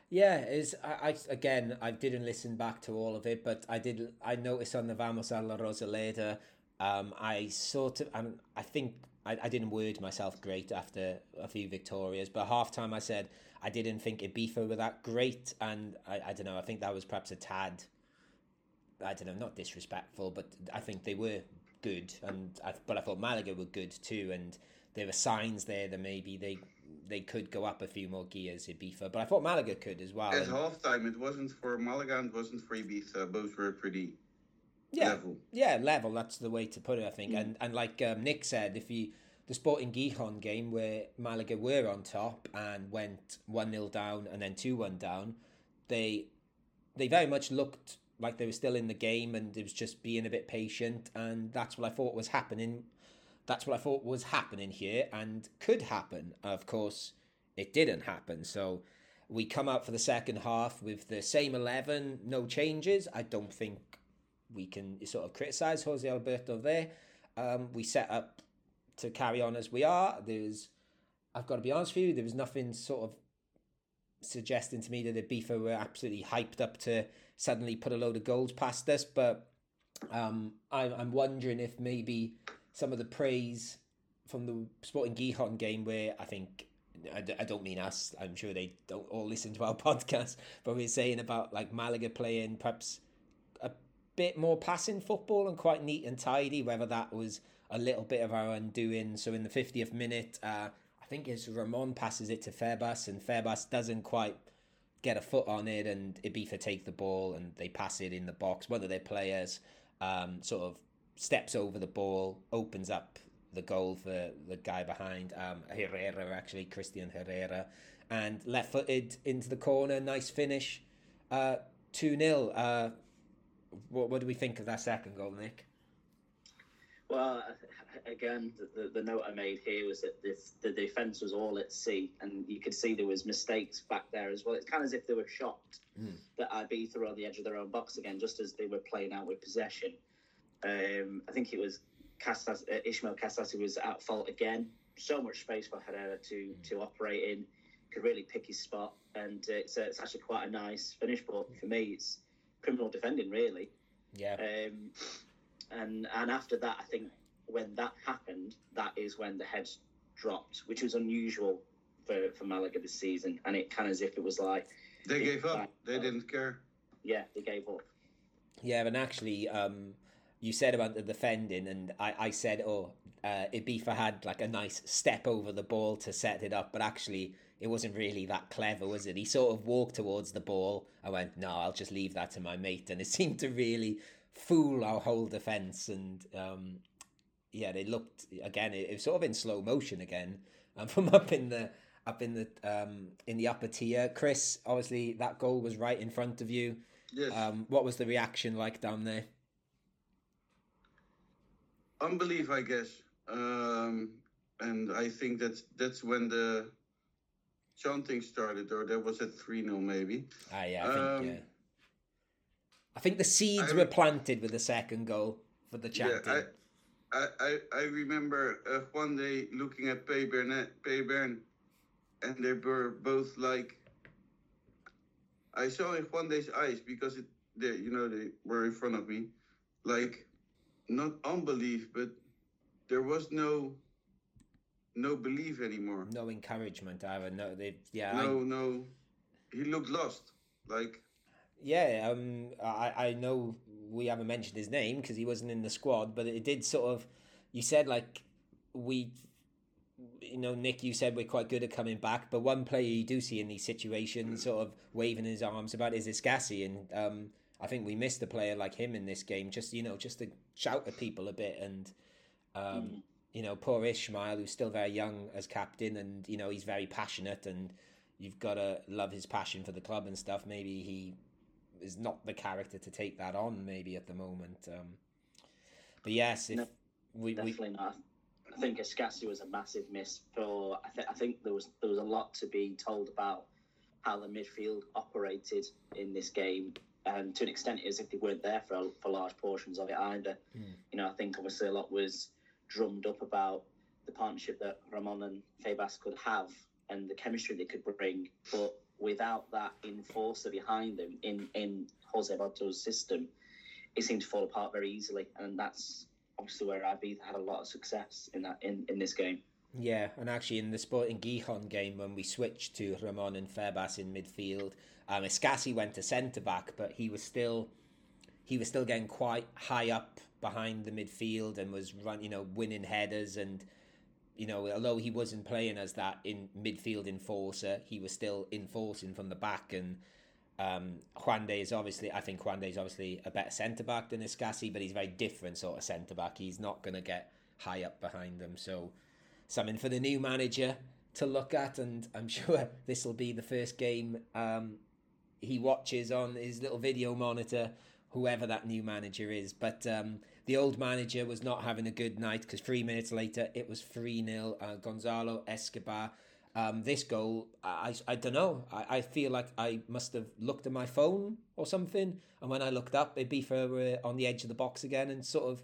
yeah, is I, I again I didn't listen back to all of it, but I did I noticed on the Vamos a la Rosaleda, um, I sort of and I think I, I didn't word myself great after a few victorias, but half time I said I didn't think Ibiza were that great, and I, I don't know I think that was perhaps a tad. I don't know, not disrespectful, but I think they were good, and I, but I thought Malaga were good too, and there were signs there that maybe they they could go up a few more gears Ibiza, but I thought Malaga could as well. At halftime, it wasn't for Malaga and it wasn't for Ibiza. Both were pretty yeah, level. Yeah, level. That's the way to put it, I think. Mm. And and like um, Nick said, if you the Sporting Gijon game where Malaga were on top and went one 0 down and then two one down, they they very much looked like they were still in the game and it was just being a bit patient and that's what I thought was happening that's what I thought was happening here and could happen. Of course, it didn't happen. So we come out for the second half with the same 11, no changes. I don't think we can sort of criticise Jose Alberto there. Um, we set up to carry on as we are. There's, I've got to be honest with you, there was nothing sort of suggesting to me that the Ibiza were absolutely hyped up to suddenly put a load of goals past us. But um, I'm, I'm wondering if maybe some of the praise from the Sporting Gijon game where I think I, I don't mean us. I'm sure they don't all listen to our podcast, but we're saying about like Malaga playing perhaps a bit more passing football and quite neat and tidy. Whether that was a little bit of our undoing. So in the 50th minute, uh, I think it's Ramon passes it to Febas, and Febas doesn't quite get a foot on it, and Ibiza take the ball and they pass it in the box. One of their players um, sort of steps over the ball, opens up the goal for the guy behind, um, Herrera, actually, Cristian Herrera, and left footed into the corner. Nice finish. Uh, 2 0. Uh, what, what do we think of that second goal, Nick? Well, again, the, the note I made here was that the, the defence was all at sea, and you could see there was mistakes back there as well. It's kind of as if they were shocked mm. that Ibiza were on the edge of their own box again, just as they were playing out with possession. Um, I think it was Casas, uh, Ismael Casas who was at fault again. So much space for Herrera to to operate in. Could really pick his spot, and uh, it's, uh, it's actually quite a nice finish. But for me, it's criminal defending, really. Yeah. Um, and and after that, I think when that happened, that is when the heads dropped, which was unusual for, for Malaga this season. And it kind of as if it was like they gave up. They didn't care. Yeah, they gave up. Yeah, and actually, um, you said about the defending, and I, I said, oh, uh, Ibiza had like a nice step over the ball to set it up, but actually it wasn't really that clever, was it? He sort of walked towards the ball. I went, no, I'll just leave that to my mate, and it seemed to really fool our whole defence. And um, yeah, they looked again. It, it, was sort of in slow motion again, and from up in the up in the um, in the upper tier. Chris, obviously that goal was right in front of you. Yes. Um, what was the reaction like down there? unbelief, I guess. Um, and I think that's that's when the chanting started, or that was at 3 0 maybe. Ah, yeah, I think, um, yeah. I think the seeds I, were planted with the second goal for the chanting. Yeah, I, I, I remember uh, one day looking at Peybernes, Pay Bern and they were both like. I saw in Juande's eyes because it, they, you know, they were in front of me, like, not unbelief, but there was no, no belief anymore. No encouragement either. No, they yeah. No, I, no, he looked lost. Like, yeah, um, I I know we haven't mentioned his name because he wasn't in the squad, but it did sort of. You said like we you know, Nick, you said we're quite good at coming back, but one player you do see in these situations, sort of waving his arms about, is Escassi, and um, I think we missed a player like him in this game. Just you know, just to shout at people a bit, and um, mm. you know, poor Ishmael, who's still very young as captain, and you know, he's very passionate, and you've got to love his passion for the club and stuff. Maybe he is not the character to take that on, maybe at the moment. Um, but yes, if no, we definitely we, not. I think Escassi was a massive miss for. I, th- I think there was there was a lot to be told about how the midfield operated in this game, and to an extent, it as if they weren't there for for large portions of it either. Mm. You know, I think obviously a lot was drummed up about the partnership that Ramon and Febas could have and the chemistry they could bring, but without that enforcer behind them in in Jose Alberto's system, it seemed to fall apart very easily, and that's obviously where Ibiza had a lot of success in that in, in this game. Yeah, and actually in the Sporting Gijon game when we switched to Ramon and Febas in midfield, um, Escassi went to centre back, but he was still he was still getting quite high up behind the midfield and was run, you know, winning headers and you know, although he wasn't playing as that in midfield enforcer, he was still enforcing from the back and um, Juande is obviously, I think Juande is obviously a better centre back than Escassi, but he's a very different sort of centre back. He's not going to get high up behind them. So, something for the new manager to look at, and I'm sure this will be the first game um, he watches on his little video monitor, whoever that new manager is. But um, the old manager was not having a good night because three minutes later it was 3 0. Uh, Gonzalo Escobar um, this goal, I, I don't know. I, I feel like I must have looked at my phone or something, and when I looked up, it'd be uh, on the edge of the box again, and sort of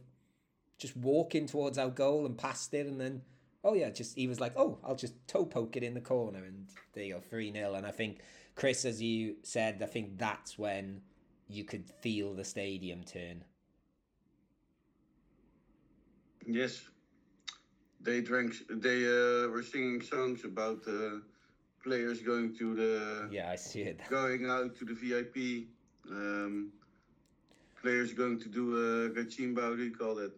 just walking towards our goal and past it, and then oh yeah, just he was like, oh, I'll just toe poke it in the corner, and there you go, three 0 And I think Chris, as you said, I think that's when you could feel the stadium turn. Yes, they drank. They uh, were singing songs about uh, players going to the. Yeah, I see it. Going out to the VIP. Um, players going to do a cachimba. How do you call that?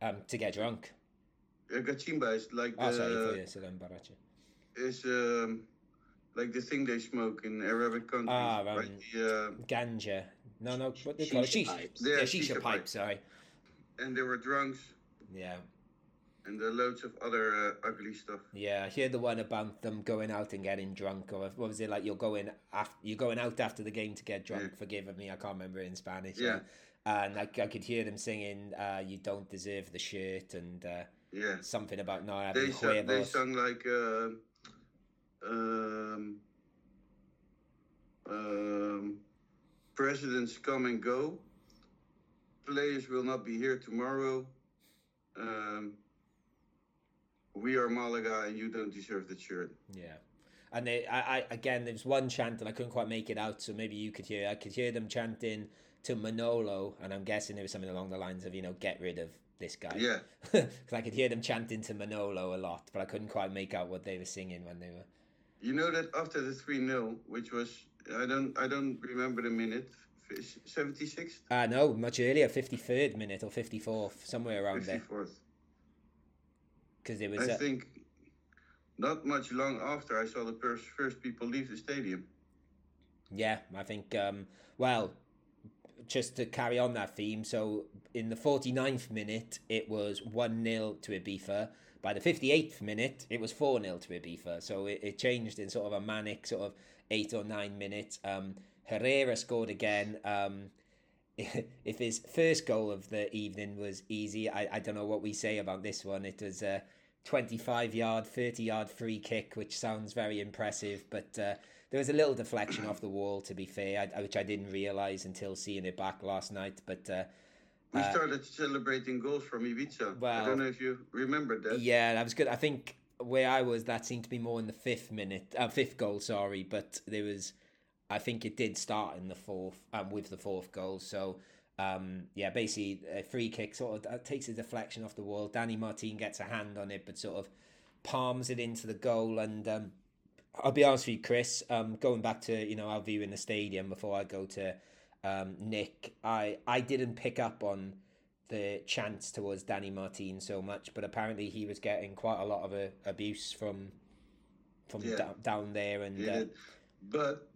Um, to get drunk. A cachimba is like oh, the. sorry, is um, like the thing they smoke in Arabic countries. Ah, um, right? the, uh, ganja. No, no, what they call it? Shisha pipes. Yeah, Yeah, shisha, shisha pipe. pipe. Sorry. And there were drunks Yeah. and there loads of other uh, ugly stuff. Yeah, I hear the one about them going out and getting drunk, or what was it like? You're going after you're going out after the game to get drunk. Yeah. Forgive me, I can't remember it in Spanish. Yeah. and I, I could hear them singing, uh, "You don't deserve the shirt," and uh, Yeah. something about not having They sung, they sung like uh, um, um, presidents come and go. Players will not be here tomorrow. Um, we are Malaga, and you don't deserve the shirt. Yeah. And they, I, I, again, there was one chant and I couldn't quite make it out, so maybe you could hear. I could hear them chanting to Manolo, and I'm guessing it was something along the lines of, you know, get rid of this guy. Yeah. Because I could hear them chanting to Manolo a lot, but I couldn't quite make out what they were singing when they were. You know that after the three 0 which was I don't I don't remember the minute, seventy sixth, Ah, no, much earlier, 53rd minute or 54th, somewhere around fifty there. fourth. Because there was. I a- think not much long after I saw the first first people leave the stadium. Yeah, I think, um, well, just to carry on that theme, so in the 49th minute, it was 1 0 to Ibiza. By the 58th minute, it was 4 0 to Ibiza. So it, it changed in sort of a manic sort of eight or nine minutes. Um, Herrera scored again. Um, if his first goal of the evening was easy, I, I don't know what we say about this one. It was a 25 yard, 30 yard free kick, which sounds very impressive, but uh, there was a little deflection off the wall, to be fair, I, which I didn't realise until seeing it back last night. But uh, We started celebrating goals from Ibiza. well- I don't know if you remember that. yeah, that was good. I think where I was, that seemed to be more in the fifth minute, uh, fifth goal. Sorry, but there was, I think it did start in the fourth, um, with the fourth goal. So. Um, yeah, basically a free kick sort of takes a deflection off the wall. Danny Martin gets a hand on it, but sort of palms it into the goal. And um, I'll be honest with you, Chris. Um, going back to you know our view in the stadium before I go to um, Nick, I I didn't pick up on the chance towards Danny Martin so much, but apparently he was getting quite a lot of uh, abuse from from Yeah. down, down there, and uh. But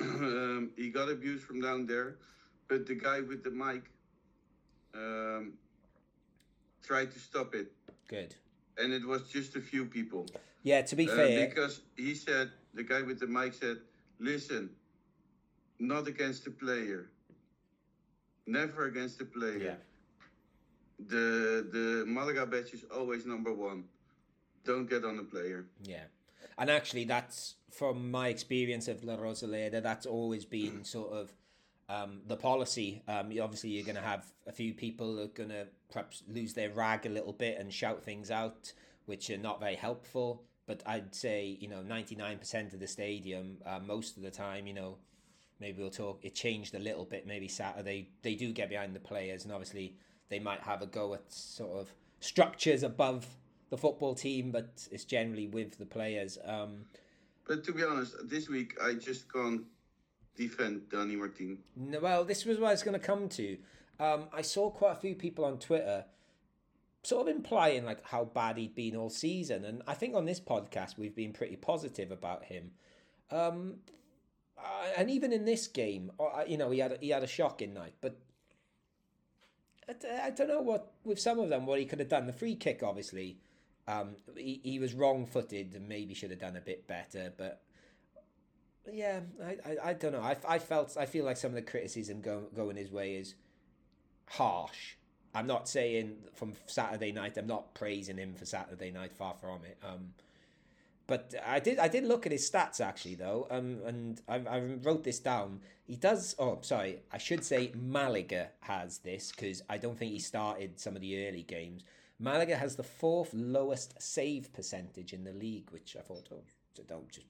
um, he got abused from down there. But the guy with the mic um, tried to stop it. good. And it was just a few people. Yeah, to be Uh, fair, because he said, the guy with the mic said, listen, not against the player. Never against the player. yeah, The the Malaga badge is always number one. Don't get on the player. Yeah. And actually, that's from my experience of La Rosaleda, that's always been sort of um, the policy. Um, obviously, you're going to have a few people who are going to perhaps lose their rag a little bit and shout things out, which are not very helpful. But I'd say, you know, 99% of the stadium, uh, most of the time, you know, maybe we'll talk, it changed a little bit. Maybe Saturday, they do get behind the players, and obviously, they might have a go at sort of structures above the football team, but it's generally with the players. Um, But to be honest, this week I just can't defend Danny Martin. no, well, this was what I was going to come to. Um, I saw quite a few people on Twitter sort of implying like how bad he'd been all season, and I think on this podcast we've been pretty positive about him. Um, uh, and even in this game, uh, you know, he had a, he had a shocking night, but I, d- I don't know what with some of them what he could have done. The free kick, obviously, um, he, he was wrong footed and maybe should have done a bit better, but yeah, I, I, I don't know. I, I felt I feel like some of the criticism go, going his way is harsh. I'm not saying from Saturday night. I'm not praising him for Saturday night. Far from it. Um, but I did I did look at his stats actually though. Um, and I, I wrote this down. He does. Oh, sorry. I should say Malaga has this because I don't think he started some of the early games. Malaga has the fourth lowest save percentage in the league, which I thought, oh, don't just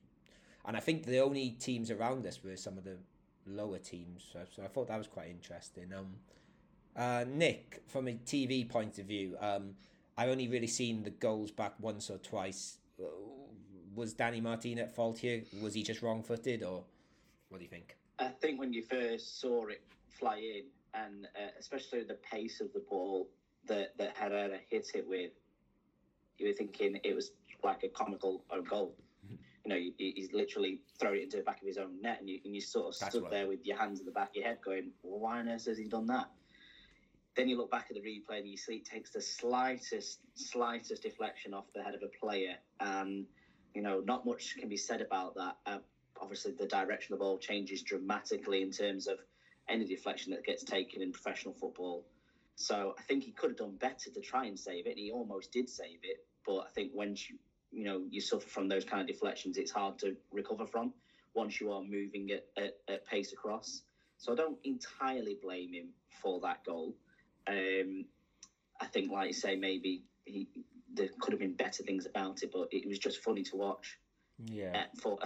and I think the only teams around us were some of the lower teams. So, so I thought that was quite interesting. Um, uh, Nick, from a TV point of view, um, I only really seen the goals back once or twice. Uh, Was Danny Martin at fault here? Was he just wrong footed, or what do you think? I think when you first saw it fly in, and uh, especially the pace of the ball that that Herrera hit it with, you were thinking it was like a comical own goal. You know, he, he's literally thrown it into the back of his own net, and you and you sort of That's stood right. there with your hands in the back of your head, going, well, "Why on earth has he done that?" Then you look back at the replay, and you see it takes the slightest, slightest deflection off the head of a player, and you know, not much can be said about that. Uh, obviously, the direction of the ball changes dramatically in terms of any deflection that gets taken in professional football. So I think he could have done better to try and save it. He almost did save it, but I think when you, you know you suffer from those kind of deflections, it's hard to recover from once you are moving at, at, at pace across. So I don't entirely blame him for that goal. Um, I think, like you say, maybe he there could have been better things about it, but it was just funny to watch. Yeah, Uh, for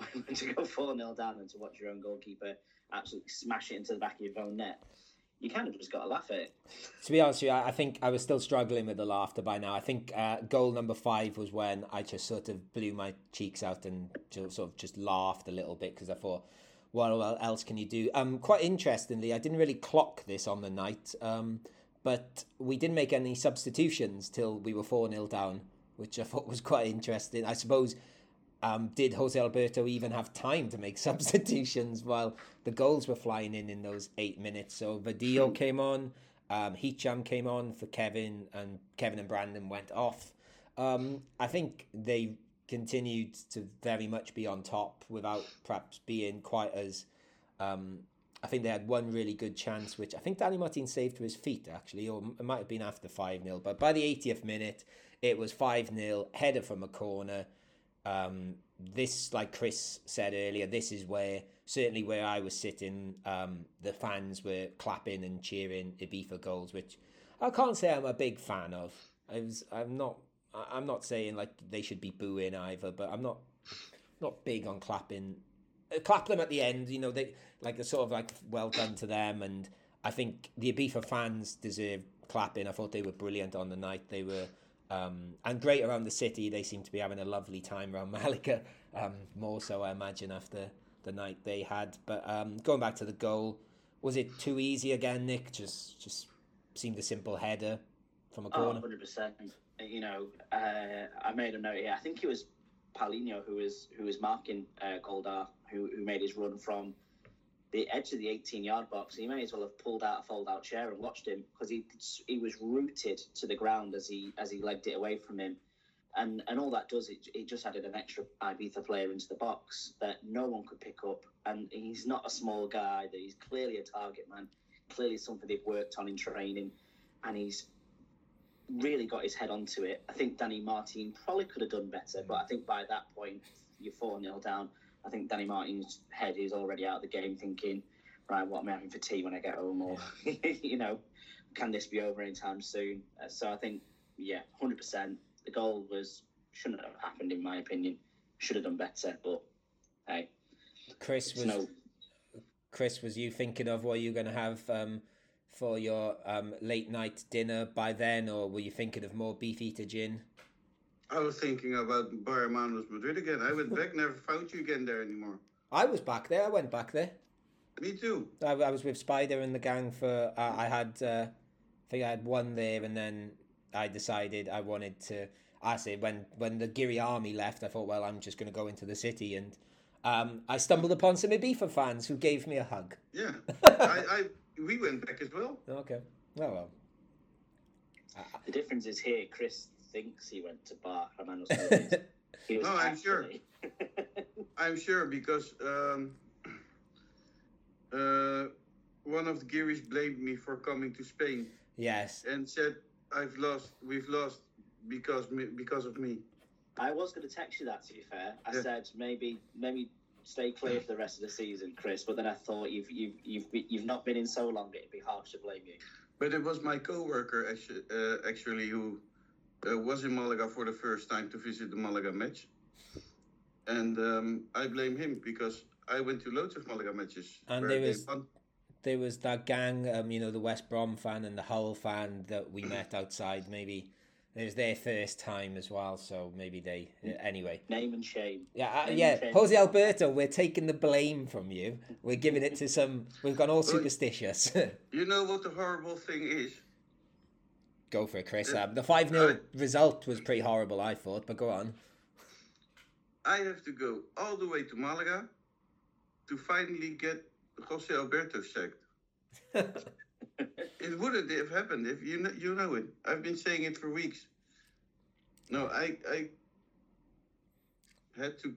to go four 0 down and to watch your own goalkeeper absolutely smash it into the back of your own net, you kind of just got to laugh at it. to be honest with you, I think I was still struggling with the laughter by now. I think uh, goal number five was when I just sort of blew my cheeks out and sort of just laughed a little bit because I thought, what else can you do? Um, quite interestingly, I didn't really clock this on the night, um, but we didn't make any substitutions till we were 4 0 down, which I thought was quite interesting. I suppose. Um, did Jose Alberto even have time to make substitutions while the goals were flying in in those eight minutes? So Vadillo came on, um, Hicham came on for Kevin, and Kevin and Brandon went off. Um, I think they continued to very much be on top without perhaps being quite as. Um, I think they had one really good chance, which I think Danny Martin saved to his feet, actually, or it might have been after 5 0. But by the 80th minute, it was 5 0, header from a corner. Um, this, like Chris said earlier, this is where, certainly where I was sitting, um, the fans were clapping and cheering Ibiza goals, which I can't say I'm a big fan of. I was, I'm not I'm not saying like they should be booing either, but I'm not not big on clapping. Uh, clap them at the end, you know. They like sort of like well done to them, and I think the Ibiza fans deserve clapping. I thought they were brilliant on the night. They were. Um, and great around the city. They seem to be having a lovely time around Malaga. Um, more so, I imagine, after the night they had. But um, going back to the goal, was it too easy again, Nick? Just just seemed a simple header from a Oh, corner. 100%. You know, uh, I made a note here. I think it was Paulino who was who was marking uh, Goldar, who, who made his run from the edge of the 18 yard box. He may as well have pulled out a fold out chair and watched him because he he was rooted to the ground as he as he legged it away from him. And and all that does it, it just added an extra Ibiza player into the box that no one could pick up. And he's not a small guy. That he's clearly a target man. Clearly something they've worked on in training, and he's really got his head onto it. I think Danny Martin probably could have done better, but I think by that point you're four 0 down. I think Danny Martin's head is already out of the game, thinking, right, what am I having for tea when I get home, or you know, can this be over anytime soon? Uh, so I think, yeah, hundred percent. The goal was shouldn't have happened in my opinion. Should have done better, but hey, Chris was no. Chris, was you thinking of what you're going to have um, for your um, late night dinner by then, or were you thinking of more beefeater gin? I was thinking about Bar Hermanos Madrid again. I went back, never found you again there anymore. I was back there. I went back there. Me too. I, I was with Spider and the gang for. Uh, I had, uh, I think I had one there, and then I decided I wanted to. I say when when the Giri army left, I thought, well, I'm just going to go into the city, and um, I stumbled upon some Ibiza fans who gave me a hug. Yeah. I, I we went back as well. Okay, well, well. The difference is here. Chris thinks he went to Bar Hermanos Madrid. He was No, I'm sure. I'm sure because um, uh, one of the Gearys blamed me for coming to Spain yes, and said I've lost, we've lost because me, because of me. I was going to text you that. To be fair, I Yeah. said maybe maybe stay clear for the rest of the season, Chris. But then I thought you've you've you've be- you've not been in so long, it'd be harsh to blame you. But it was my coworker actually, uh, actually who uh, was in Malaga for the first time to visit the Malaga match, and um, I blame him because I went to loads of Malaga matches. And there was- there was that gang, um, you know, the West Brom fan and the Hull fan that we met outside. Maybe it was their first time as well, so maybe they. Anyway, Name and shame. yeah, uh, Name yeah. and shame. Jose Alberto, we're taking the blame from you. We're giving it to some. We've gone all superstitious. You know what the horrible thing is? Go for it, Chris. Um, the five 0 result was pretty horrible, I thought, but go on. I have to go all the way to Malaga to finally get Jose Alberto sacked. It wouldn't have happened if you know, you know it. I've been saying it for weeks. No, I I had to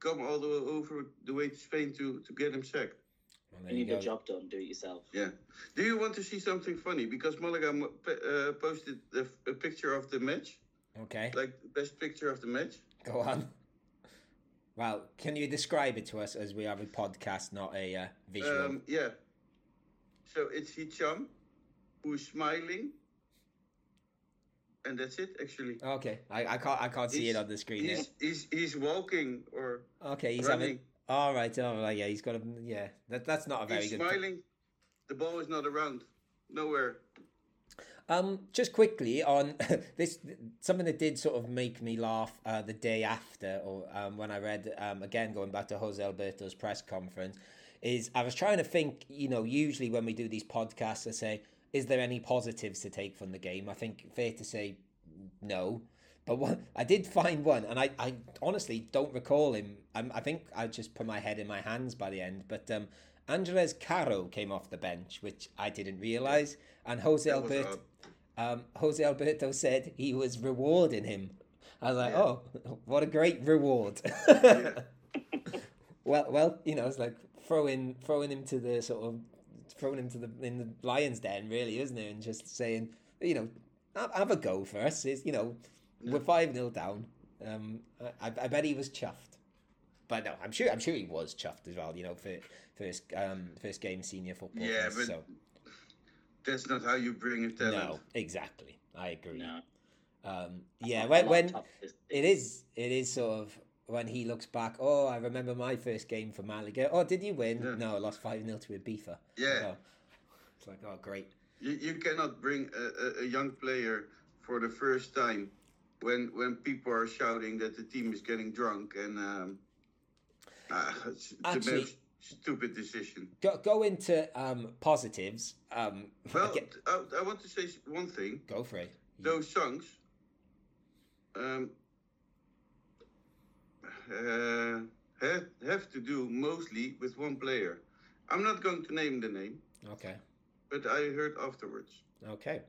come all the way over the way to Spain to, to get him sacked. Well, You you need the go. job done. Do it yourself. Yeah. Do you want to see something funny? Because Malaga uh, posted a, a picture of the match, Okay, like the best picture of the match. go on. Well, can you describe it to us as we have a podcast, not a uh, visual? Um, yeah. So it's Hicham who's smiling. And that's it, actually. okay, I, I can't I can't see it on the screen. He's, he's, he's walking or Okay, he's running. having. All right, all right, yeah, he's got a yeah. That that's not a very He's good. smiling. The ball is not around. Nowhere. Um, just quickly on this, something that did sort of make me laugh uh, the day after, or um, when I read um, again going back to Jose Alberto's press conference, is I was trying to think. You know, usually when we do these podcasts, I say, is there any positives to take from the game? I think fair to say, no. But one, I did find one, and I, I honestly don't recall him. i I think I just put my head in my hands by the end. But um, Andres Caro came off the bench, which I didn't realise. And Jose Alberto, um, Jose Alberto said he was rewarding him. I was like, Yeah. oh, what a great reward. well, well, you know, it's like throwing throwing him to the sort of throwing him to the in the lion's den, really, isn't it? And just saying, you know, have, have a go for us. Is you know, we're five 0 down. Um, I, I bet he was chuffed. But no, I'm sure I'm sure he was chuffed as well. You know, for first um first game senior football. Yeah, for but so That's not how you bring it down. no, exactly. I agree. No. Um, yeah, when when of top is- it is it is sort of when he looks back. Oh, I remember my first game for Malaga. Oh, did you win? Yeah. No, I lost five 0 to Ibiza. Yeah. Oh, it's like oh great. You, you cannot bring a, a, a young player for the first time when when people are shouting that the team is getting drunk and um, uh, Actually- stupid decision. Go go into um, positives. Um, Well, get- I, I want to say one thing. go for it. Those songs um, uh, have, have to do mostly with one player. I'm not going to name the name, Okay. but I heard afterwards. Okay.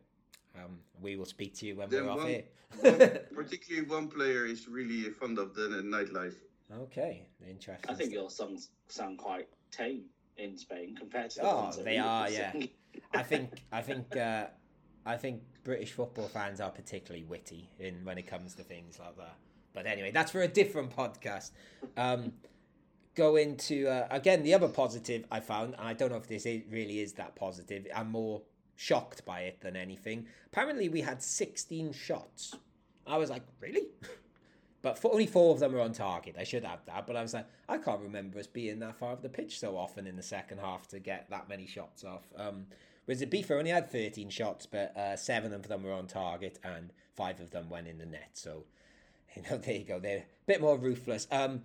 Um, we will speak to you when Then we're off one- here. one- particularly one player is really fond of the nightlife. okay, interesting. I think your songs sound quite tame in Spain compared to the Oh, ones they are, yeah. I think I think uh, I think British football fans are particularly witty in when it comes to things like that. But anyway, that's for a different podcast. Um, go into uh, again the other positive I found, and I don't know if this is, really is that positive. I'm more shocked by it than anything. Apparently, we had 16 shots. I was like, really? But only four of them were on target. I should have that, but I was like, I can't remember us being that far of the pitch so often in the second half to get that many shots off. Um, whereas the Beefer only had 13 shots, but uh, seven of them were on target and five of them went in the net. So, you know, there you go. They're a bit more ruthless. Um,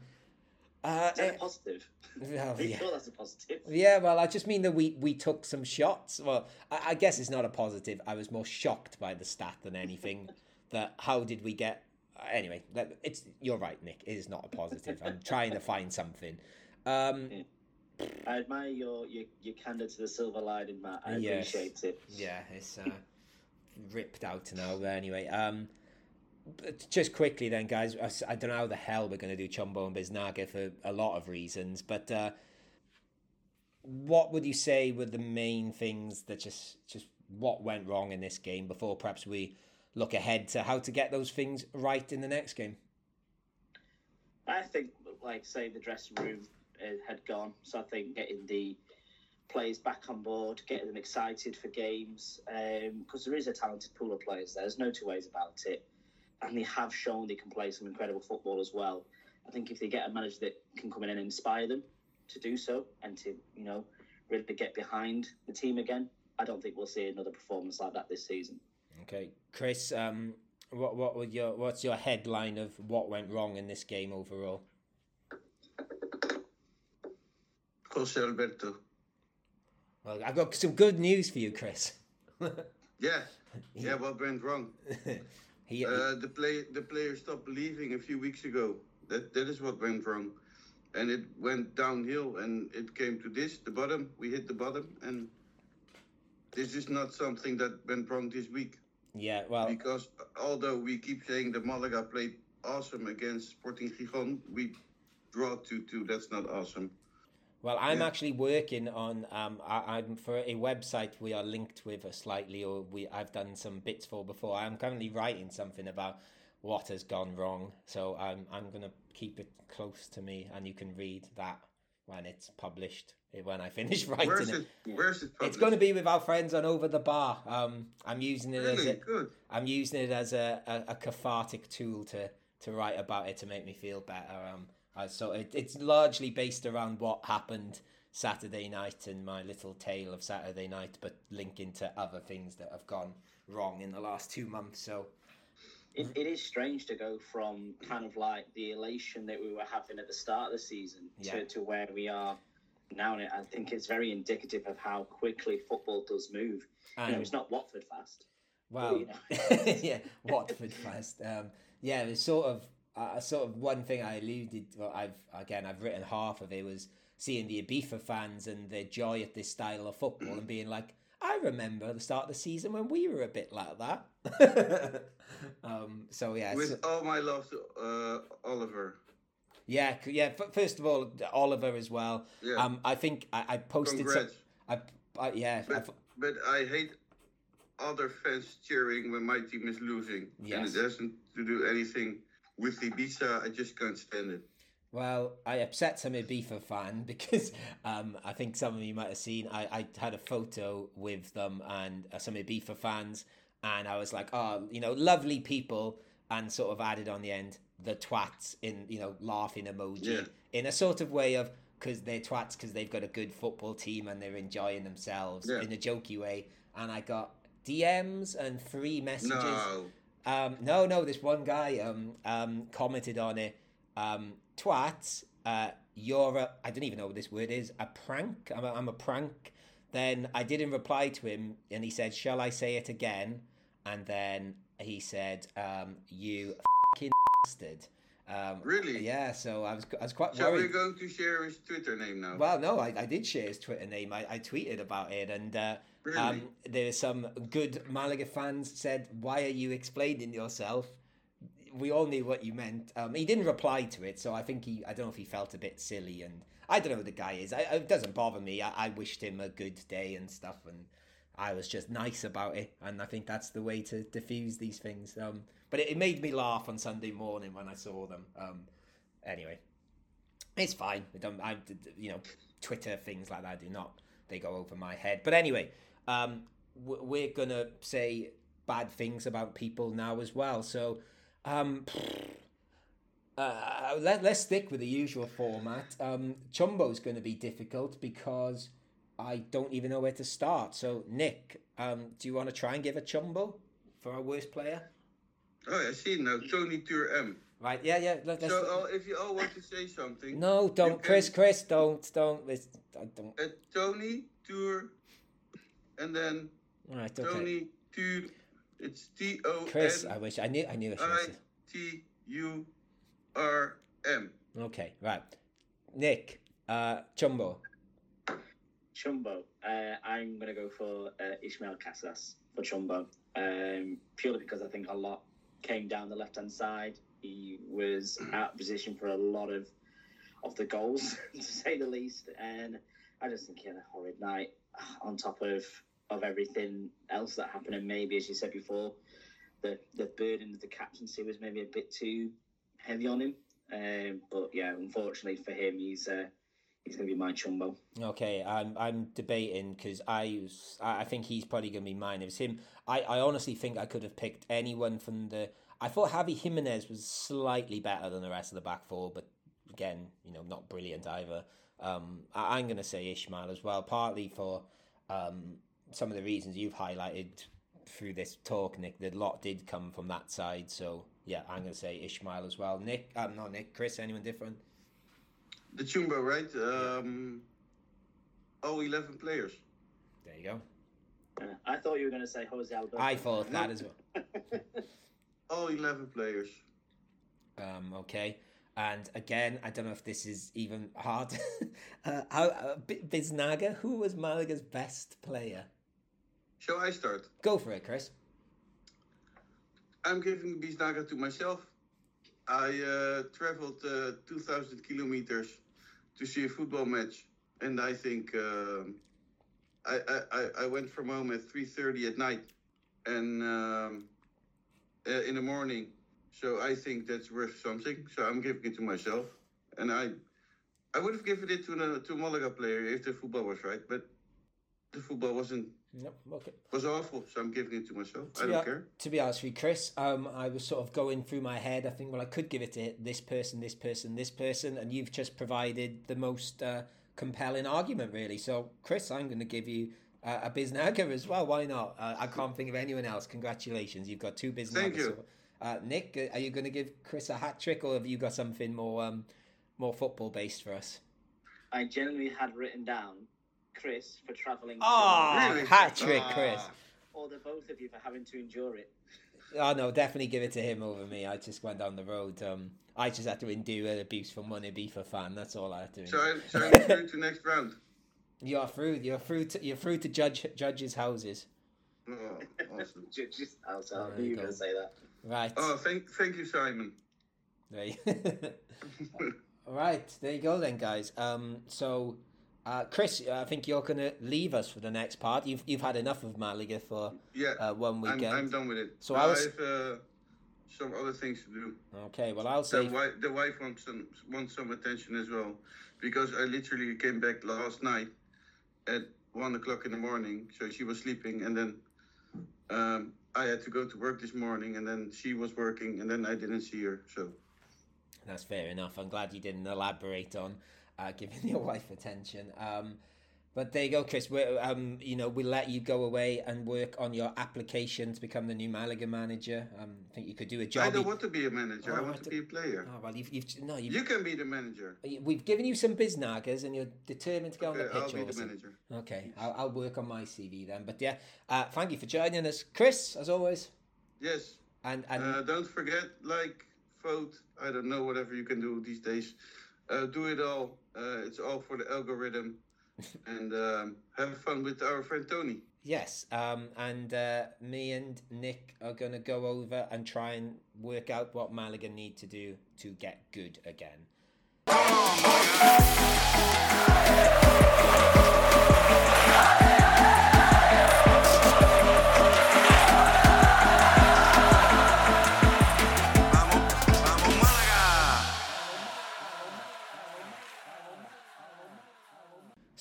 uh, Is that eh, a positive? you yeah. sure that's a positive? Yeah, well, I just mean that we, we took some shots. Well, I, I guess it's not a positive. I was more shocked by the stat than anything. that how did we get? Anyway, it's you're right, Nick. It is not a positive. I'm trying to find something. Um, I admire your, your, your candor to the silver lining, Matt. I Yes. appreciate it. yeah, it's uh, ripped out now. But anyway, um, just quickly then, guys. I don't know how the hell we're going to do Chumbo and Biznaga for a lot of reasons, but uh, what would you say were the main things that just just what went wrong in this game before perhaps we look ahead to how to get those things right in the next game? I think, like, say, the dressing room uh, had gone. So I think getting the players back on board, getting them excited for games, because there is a talented pool of players there. There's no two ways about it. And they have shown they can play some incredible football as well. I think if they get a manager that can come in and inspire them to do so and to, you know, really get behind the team again, I don't think we'll see another performance like that this season. Okay, Chris. Um, what what would your what's your headline of what went wrong in this game overall? Jose Alberto. Well, I've got some good news for you, Chris. Yeah, yeah. What went wrong? he, Uh, the play, the player stopped believing a few weeks ago. That that is what went wrong, and it went downhill, and it came to this, the bottom. We hit the bottom, and this is not something that went wrong this week. yeah, well, Because although we keep saying that Malaga played awesome against Sporting Gijón, we draw two two. That's not awesome. Well, I'm yeah. actually working on. Um, I, I'm for a website we are linked with a slightly, or we I've done some bits for before. I'm currently writing something about what has gone wrong, so I'm I'm gonna keep it close to me, and you can read that when it's published. eh, When I finish writing Where's it. it? Where's it? It's going to be with our friends on Over the Bar. Um, I'm using it as really a, good. I'm using it as a, a, a cathartic tool to, to write about it to make me feel better. Um, uh, so it, it's largely based around what happened Saturday night and my little tale of Saturday night, but linking to other things that have gone wrong in the last two months. So It, it is strange to go from kind of like the elation that we were having at the start of the season Yeah. to, to where we are now. And I think it's very indicative of how quickly football does move. you know, it's not Watford fast. Well, you know. yeah, Watford fast. Um, yeah, it's sort of uh, sort of one thing I alluded. Well, I've again I've written half of it was seeing the Ibiza fans and their joy at this style of football and being like, I remember the start of the season when we were a bit like that. um, so yeah, With so- all my love to uh, Oliver. yeah, yeah. f- First of all, Oliver as well. Yeah. Um, I think I, I posted some. Congrats. I, I yeah. But, I've- but I hate other fans cheering when my team is losing. And Yes. it doesn't to do anything with Ibiza. I just can't stand it. Well, I upset some Ibiza fan because um, I think some of you might have seen I, I had a photo with them and uh, some Ibiza fans, and I was like, oh, you know, lovely people, and sort of added on the end the twats in you know laughing emoji Yeah. in a sort of way of because they're twats because they've got a good football team and they're enjoying themselves Yeah. in a jokey way, and I got DMs and free messages. No. Um, no, no, this one guy um, um, commented on it. Um, twat, uh, you're a, I don't even know what this word is, a prank. I'm a, I'm a prank. Then I didn't reply to him and he said, Shall I say it again? And then he said, um, You fucking bastard. Um, Really? Yeah, so I was, I was quite So worried. we're going to share his Twitter name now. Well, no, I, I did share his Twitter name. I, I tweeted about it, and uh, Really? um, there's some good Malaga fans said, "Why are you explaining yourself?" We all knew what you meant. Um, he didn't reply to it, so I think he. I don't know if he felt a bit silly, and I don't know who the guy is. I, it doesn't bother me. I, I wished him a good day and stuff, and I was just nice about it, and I think that's the way to diffuse these things. Um, but it, it made me laugh on Sunday morning when I saw them. Um, anyway, it's fine. I don't, I, you know, Twitter things like that do not. They go over my head. But anyway, um, we're gonna say bad things about people now as well. So, um, uh, let, let's stick with the usual format. Um, Chumbo's going to be difficult because I don't even know where to start. So, Nick, um, do you want to try and give a Chumbo for our worst player? Oh, I see now. Tony Tour M. Right? Yeah, yeah. Let, let's. So uh, if you all want to say something, no, don't, Chris. Chris, don't, don't. Let's, I don't. uh, Tony Tour, and then All right, okay. Tony Tour. It's T O Chris, I N wish I knew. I knew I should. I have said- T U R M. Okay, right. Nick, uh, Chumbo. Chumbo. Uh, I'm going to go for uh, Ismael Casas for Chumbo, um, purely because I think a lot came down the left hand side. He was out of position for a lot of of the goals, to say the least, and I just think he had a horrid night. On top of of everything else that happened, and maybe, as you said before, the the burden of the captaincy was maybe a bit too heavy on him. Um, but yeah, unfortunately for him, he's uh, he's going to be my Chumbo. Okay, I'm I'm debating because I I think he's probably gonna be mine. It was him. I, I honestly think I could have picked anyone from the. I thought Javi Jimenez was slightly better than the rest of the back four, but again, you know, not brilliant either. Um, I, I'm gonna say Ismael as well, partly for um some of the reasons you've highlighted through this talk, Nick. The lot did come from that side, so yeah, I'm gonna say Ismael as well. Nick, um, not Nick, Chris, anyone different? The Chumbo, right? Um, all 11 players. There you go. Uh, I thought you were going to say Jose Alberto. I thought that as well. All 11 players. Um, okay. And again, I don't know if this is even hard. uh, how, uh, Biznaga, who was Malaga's best player? Shall I start? Go for it, Chris. I'm giving Biznaga to myself. I uh, traveled uh, 2,000 kilometers to see a football match, and I think um, I, I, I- I went from home at 3:30 at night, and um, uh, in the morning. So I think that's worth something. So I'm giving it to myself, and I I would have given it to a to a Malaga player if the football was right, but the football wasn't No, okay. was awful. So I'm giving it to myself. I To be, don't hon- care. to be honest with you, Chris, um, I was sort of going through my head. I think, well, I could give it to this person, this person, this person, and you've just provided the most uh, compelling argument, really. So, Chris, I'm going to give you uh, a Biznaga as well. Why not? Uh, I can't think of anyone else. Congratulations, you've got two Biznagas. Thank you. So, uh, Nick, uh, are you going to give Chris a hat trick, or have you got something more um, more football based for us? I genuinely had written down Chris for travelling. Oh, Really? hat trick, Ah. Chris. Or the both of you for having to endure it. Oh no, definitely give it to him over me. I just went down the road. Um, I just had to endure abuse from one Ibiza fan. That's all I had to. Do. So. I'm, so I'm through to next round. You're through. You're through. To, you're through to judge judges' houses. Oh, awesome. Just, I was, I knew you you were going to say that. Right. Oh, thank, thank you, Simon. There you- right. There you go then, guys. Um. So, uh, Chris, I think you're gonna leave us for the next part. You've you've had enough of Malaga for Yeah, uh, one I'm, weekend. I'm done with it. So I was- have uh, some other things to do. Okay. Well, I'll The say. wife, the wife wants some wants some attention as well, because I literally came back last night at one o'clock in the morning. So she was sleeping, and then um, I had to go to work this morning, and then she was working, and then I didn't see her. So that's fair enough. I'm glad you didn't elaborate on uh, giving your wife attention. Um, but there you go, Chris. we um, you know, we'll let you go away and work on your application to become the new Malaga manager. Um, I think you could do a job. I don't want to be a manager. Oh, I want to be a player. Oh well, you've, you've no, you've, you can be the manager. We've given you some Biznagas, and you're determined to go okay, on the pitch. I'll be the manager. Okay, I'll, I'll, work on my CV then. But yeah, uh, thank you for joining us, Chris, as always. Yes. And and uh, don't forget, like, vote. I don't know whatever you can do these days. Uh, do it all. Uh, it's all for the algorithm and um, have fun with our friend Tony. Yes, um, and uh, me and Nick are going to go over and try and work out what Malaga need to do to get good again.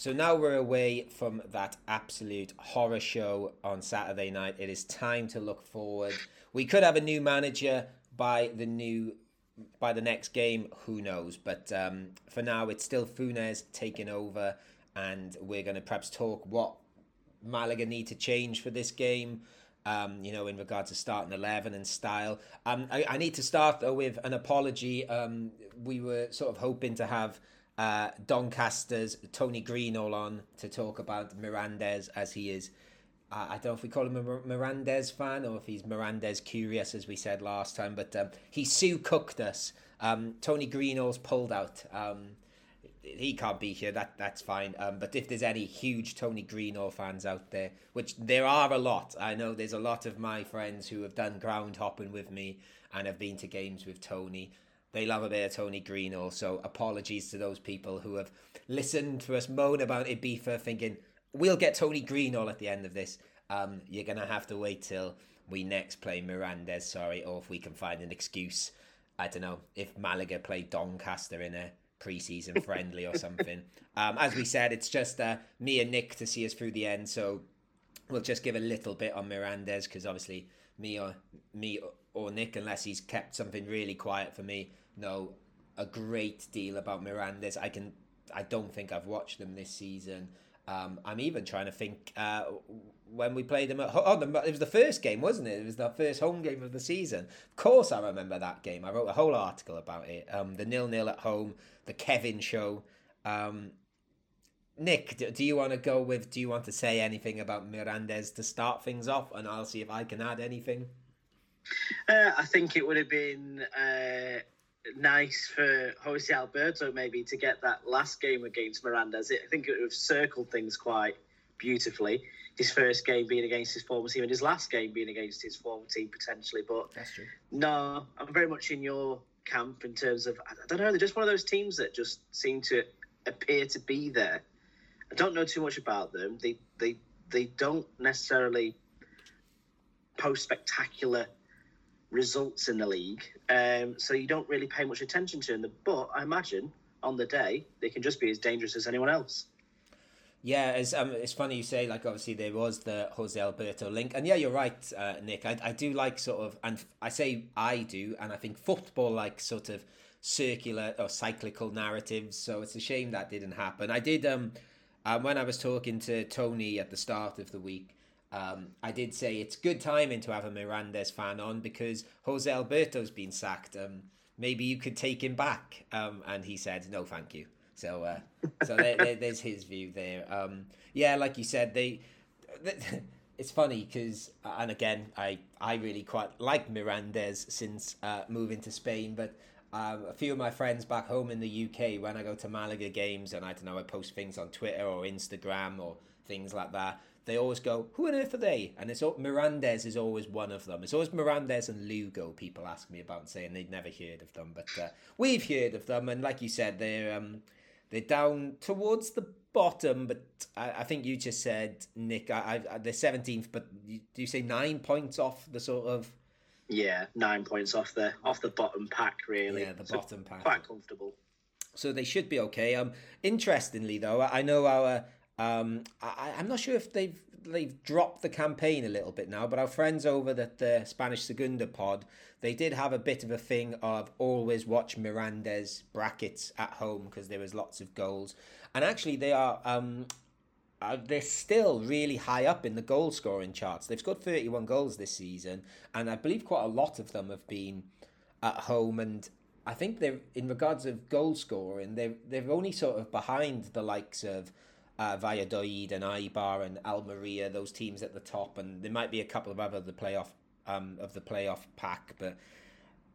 So now we're away from that absolute horror show on Saturday night. It is time to look forward. We could have a new manager by the new by the next game. Who knows? But um, for now, it's still Funes taking over, and we're going to perhaps talk what Malaga need to change for this game. Um, you know, in regards to starting 11 and style. Um, I, I, need to start, though, with an apology. Um, we were sort of hoping to have uh, Doncaster's Tony Greenall on to talk about Mirandes as he is. I don't know if we call him a Mirandes fan or if he's Mirandes curious, as we said last time, but um, he Sue cooked us. Um, Tony Greenall's pulled out. Um, he can't be here. That that's fine. Um, but if there's any huge Tony Greenall fans out there, which there are a lot, I know there's a lot of my friends who have done ground hopping with me and have been to games with Tony. They love a bit of Tony Green also. apologies to those people who have listened to us moan about Ibiza thinking, we'll get Tony Greenall at the end of this. Um, you're going to have to wait till we next play Mirandes, sorry, or if we can find an excuse. I don't know, if Malaga play Doncaster in a pre-season friendly or something. Um, as we said, it's just uh, me and Nick to see us through the end, so we'll just give a little bit on Mirandes because obviously me or me or Nick, unless he's kept something really quiet for me, know a great deal about Mirandes. I can I don't think I've watched them this season. Um, I'm even trying to think uh, when we played them at oh the, it was the first game wasn't it? It was the first home game of the season. Of course, I remember that game. I wrote a whole article about it. Um, the nil nil at home, the Kevin show. Um, Nick, do, do you want to go with? Do you want to say anything about Mirandes to start things off, and I'll see if I can add anything. Uh, I think it would have been uh, nice for Jose Alberto maybe to get that last game against Mirandes. I think it would have circled things quite beautifully. His first game being against his former team and his last game being against his former team potentially. But That's true. no, I'm very much in your camp in terms of I don't know. They're just one of those teams that just seem to appear to be there. I don't know too much about them. They they they don't necessarily post spectacular results in the league. Um, so you don't really pay much attention to them. But I imagine on the day they can just be as dangerous as anyone else. Yeah, it's um, it's funny you say like obviously there was the Jose Alberto link, and yeah, you're right, uh, Nick. I I do like sort of, and I say I do, and I think football like sort of circular or cyclical narratives. So it's a shame that didn't happen. I did um, um when I was talking to Tony at the start of the week. Um, I did say it's good timing to have a Mirandes fan on because Jose Alberto's been sacked. Um, maybe you could take him back. Um, and he said, no, thank you. So, uh, so there, there, there's his view there. Um, yeah, like you said, they. they it's funny because, uh, and again, I I really quite like Mirandes since uh, moving to Spain, but. Um, a few of my friends back home in the UK, when I go to Malaga games and I don't know, I post things on Twitter or Instagram or things like that they always go, "Who on earth are they?" And it's Mirandes is always one of them. It's always Mirandes and Lugo. People ask me about saying they'd never heard of them, but uh, we've heard of them, and like you said, they're um, they're down towards the bottom. But I, I think you just said, Nick, I, I, they're seventeenth, but you, do you say nine points off the sort of? Yeah, nine points off the off the bottom pack, really. Yeah, the so bottom pack. Quite comfortable. So they should be okay. Um, interestingly though, I know our um, I, I'm not sure if they've they've dropped the campaign a little bit now, but our friends over at the Spanish Segunda pod, they did have a bit of a thing of always watch Mirandes brackets at home because there was lots of goals, and actually they are um, uh, they're still really high up in the goal scoring charts. They've scored 31 goals this season, and I believe quite a lot of them have been at home. And I think they're in regards of goal scoring, they're they're only sort of behind the likes of uh, Valladolid and Eibar and Almeria, those teams at the top, and there might be a couple of other the playoff um, of the playoff pack, but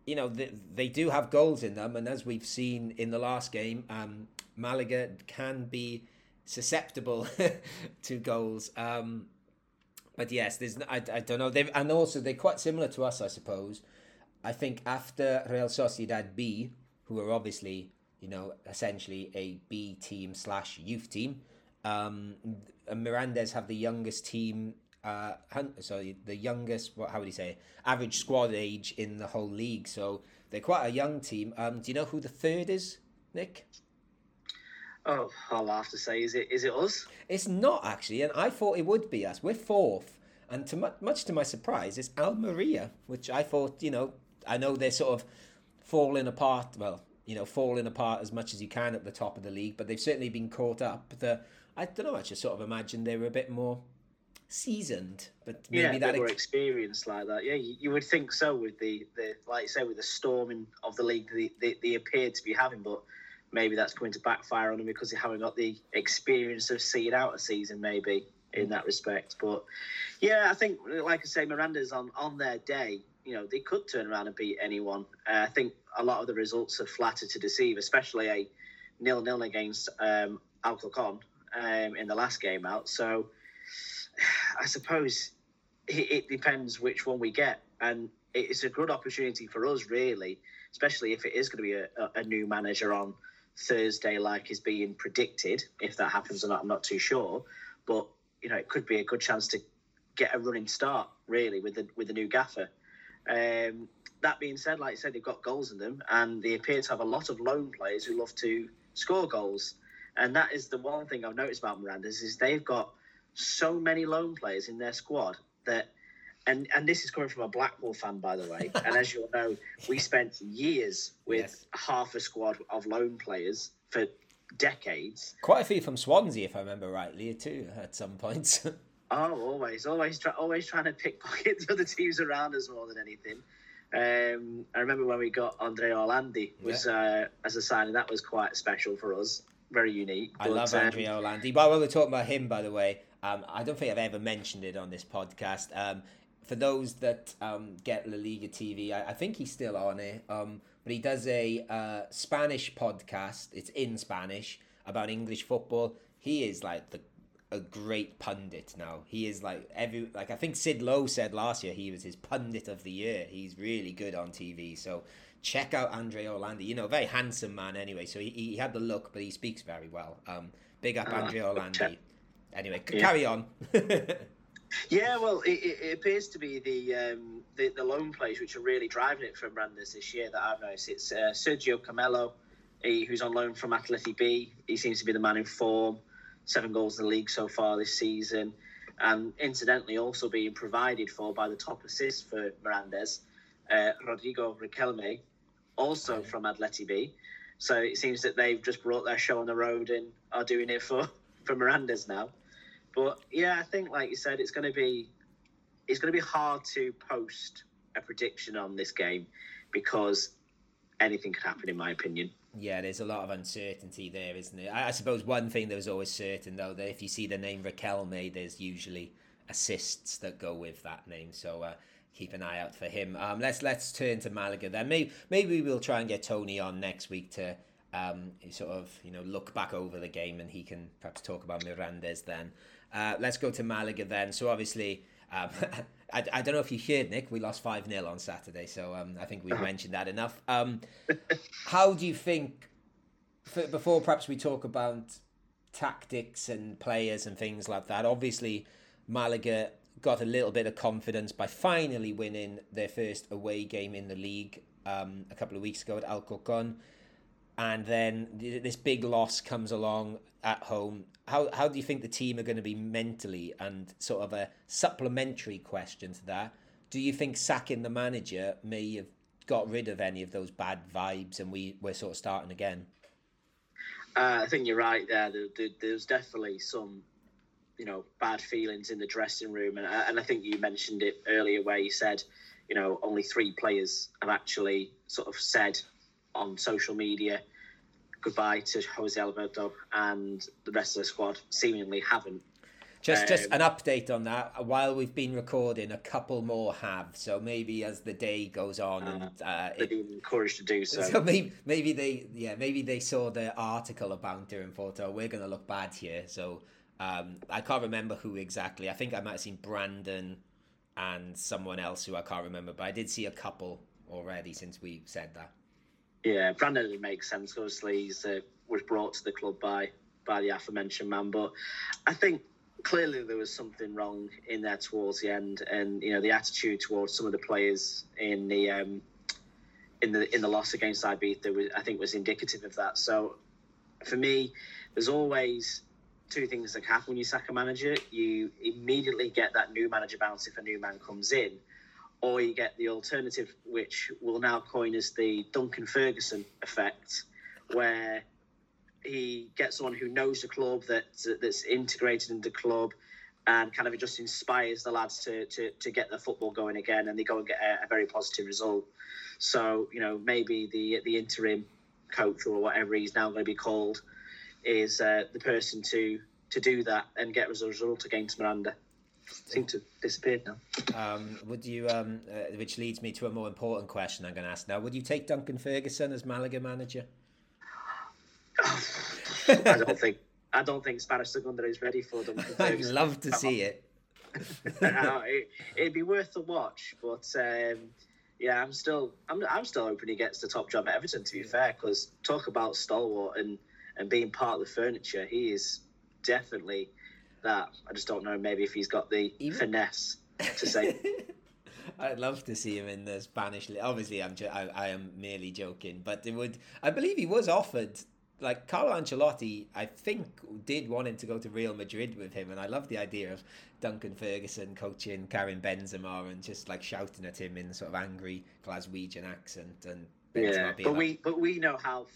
you know they, they do have goals in them, and as we've seen in the last game, um, Malaga can be susceptible to goals. Um, but yes, there's I, I don't know. They've and also they're quite similar to us, I suppose. I think after Real Sociedad B, who are obviously you know essentially a B team slash youth team, um, Mirandes have the youngest team. Uh, sorry, the youngest. What? How would you say? Average squad age in the whole league. So they're quite a young team. Um, do you know who the third is, Nick? Oh, I'll have to say, is it is it us? It's not actually, and I thought it would be us. We're fourth, and to much, much to my surprise, it's Almeria, which I thought, you know, I know they're sort of falling apart. Well, you know, falling apart as much as you can at the top of the league, but they've certainly been caught up. The I don't know. I just sort of imagined they were a bit more seasoned, but maybe yeah, that were experienced like that. Yeah, you, you, would think so with the, the like you say with the storming of the league they, they, they appeared to be having, but maybe that's going to backfire on them because they haven't got the experience of seeing out a season, maybe in that respect. But yeah, I think, like I say, Mirandes on on their day. You know, they could turn around and beat anyone. Uh, I think a lot of the results are flattered to deceive, especially a nil nil against um, Alcorcon um, in the last game out. So I suppose it, it depends which one we get, and it's a good opportunity for us, really, especially if it is going to be a, a new manager on Thursday, like is being predicted. If that happens or not, I'm not too sure. But you know, it could be a good chance to get a running start, really, with the with the new gaffer. Um, that being said, like I said, they've got goals in them, and they appear to have a lot of loan players who love to score goals. And that is the one thing I've noticed about Mirandes is they've got so many loan players in their squad that and and this is coming from a Blackpool fan, by the way. and as you'll know, we spent years with yes. half a squad of loan players for decades. Quite a few from Swansea, if I remember rightly, too, at some points. oh, always, always, try, always trying to pickpocket the other teams around us more than anything. Um, I remember when we got Andre Orlandi was yeah. uh, as a signing that was quite special for us, very unique. I but, love um, Andre Orlandi. But when we're talking about him, by the way, um, I don't think I've ever mentioned it on this podcast. Um, for those that um, get La Liga TV, I, I, think he's still on it. Um, but he does a uh, Spanish podcast. It's in Spanish about English football. He is like the a great pundit now. He is like every like I think Sid Lowe said last year he was his pundit of the year. He's really good on TV. So check out Andre Orlandi. You know, very handsome man anyway. So he, he had the look, but he speaks very well. Um, big up ah, Andre Orlandi. Anyway, yeah. carry on. Yeah, well, it, it, appears to be the, um, the the loan players which are really driving it for Mirandes this year that I've noticed. It's uh, Sergio Camello, he, who's on loan from Atleti B. He seems to be the man in form. Seven goals in the league so far this season, and incidentally also being provided for by the top assist for Mirandes, uh, Rodrigo Riquelme, also from Atleti B. So it seems that they've just brought their show on the road and are doing it for for Mirandes now. But yeah, I think like you said, it's going to be it's going to be hard to post a prediction on this game because anything could happen, in my opinion. Yeah, there's a lot of uncertainty there, isn't it? I, suppose one thing that was always certain, though, that if you see the name Riquelme, there's usually assists that go with that name. So uh, keep an eye out for him. Um, let's let's turn to Malaga then. Maybe maybe we'll try and get Tony on next week to um, sort of you know look back over the game and he can perhaps talk about Mirandes then. Uh, let's go to Malaga then. So obviously, um, I, I don't know if you heard, Nick, we lost 5 0 on Saturday. So um, I think we've mentioned that enough. Um, how do you think, for, before perhaps we talk about tactics and players and things like that, obviously, Malaga got a little bit of confidence by finally winning their first away game in the league um, a couple of weeks ago at Alcorcon. and then this big loss comes along at home. How how do you think the team are going to be mentally? And sort of a supplementary question to that: Do you think sacking the manager may have got rid of any of those bad vibes, and we we're sort of starting again? Uh, I think you're right there. There, there. There's definitely some, you know, bad feelings in the dressing room, and, and I think you mentioned it earlier where you said, you know, only three players have actually sort of said on social media goodbye to Jose Alberto, and the rest of the squad seemingly haven't. Just, um, just an update on that. While we've been recording, a couple more have. So maybe as the day goes on, uh, and uh, they've been encouraged to do so. So maybe, maybe they, yeah, maybe they saw the article about thought, "Oh, we're going to look bad here." So um, I can't remember who exactly. I think I might have seen Brandon and someone else who I can't remember, but I did see a couple already since we said that. Yeah, Brandon makes sense. Obviously, he uh, was brought to the club by by the aforementioned man, but I think clearly there was something wrong in there towards the end, and you know the attitude towards some of the players in the um, in the in the loss against Ibiza was, I think was indicative of that. So for me, there's always two things that happen when you sack a manager. You immediately get that new manager bounce if a new man comes in, or you get the alternative, which we'll now coin as the Duncan Ferguson effect, where he gets someone who knows the club that that's integrated in the club and kind of just inspires the lads to, to, to get the football going again and they go and get a, a very positive result. So, you know, maybe the the interim coach or whatever he's now going to be called is uh, the person to to do that and get as a result against Miranda. Seem to disappeared now. Um, would you, um, uh, which leads me to a more important question I'm going to ask now. Would you take Duncan Ferguson as Malaga manager? I don't think I don't think Spanish Segunda is ready for them. I'd love to see it. it. It'd be worth a watch, but um, yeah, I'm still I'm I'm still hoping he gets the top job at Everton. To be fair, because talk about stalwart and and being part of the furniture, he is definitely that. I just don't know maybe if he's got the Even... finesse to say. I'd love to see him in the Spanish. Obviously, I'm I, I am merely joking, but it would. I believe he was offered like Carlo Ancelotti, I think did want him to go to Real Madrid with him, and I love the idea of Duncan Ferguson coaching Karim Benzema and just like shouting at him in sort of angry Glaswegian accent and Benzema yeah, but like, we but we know how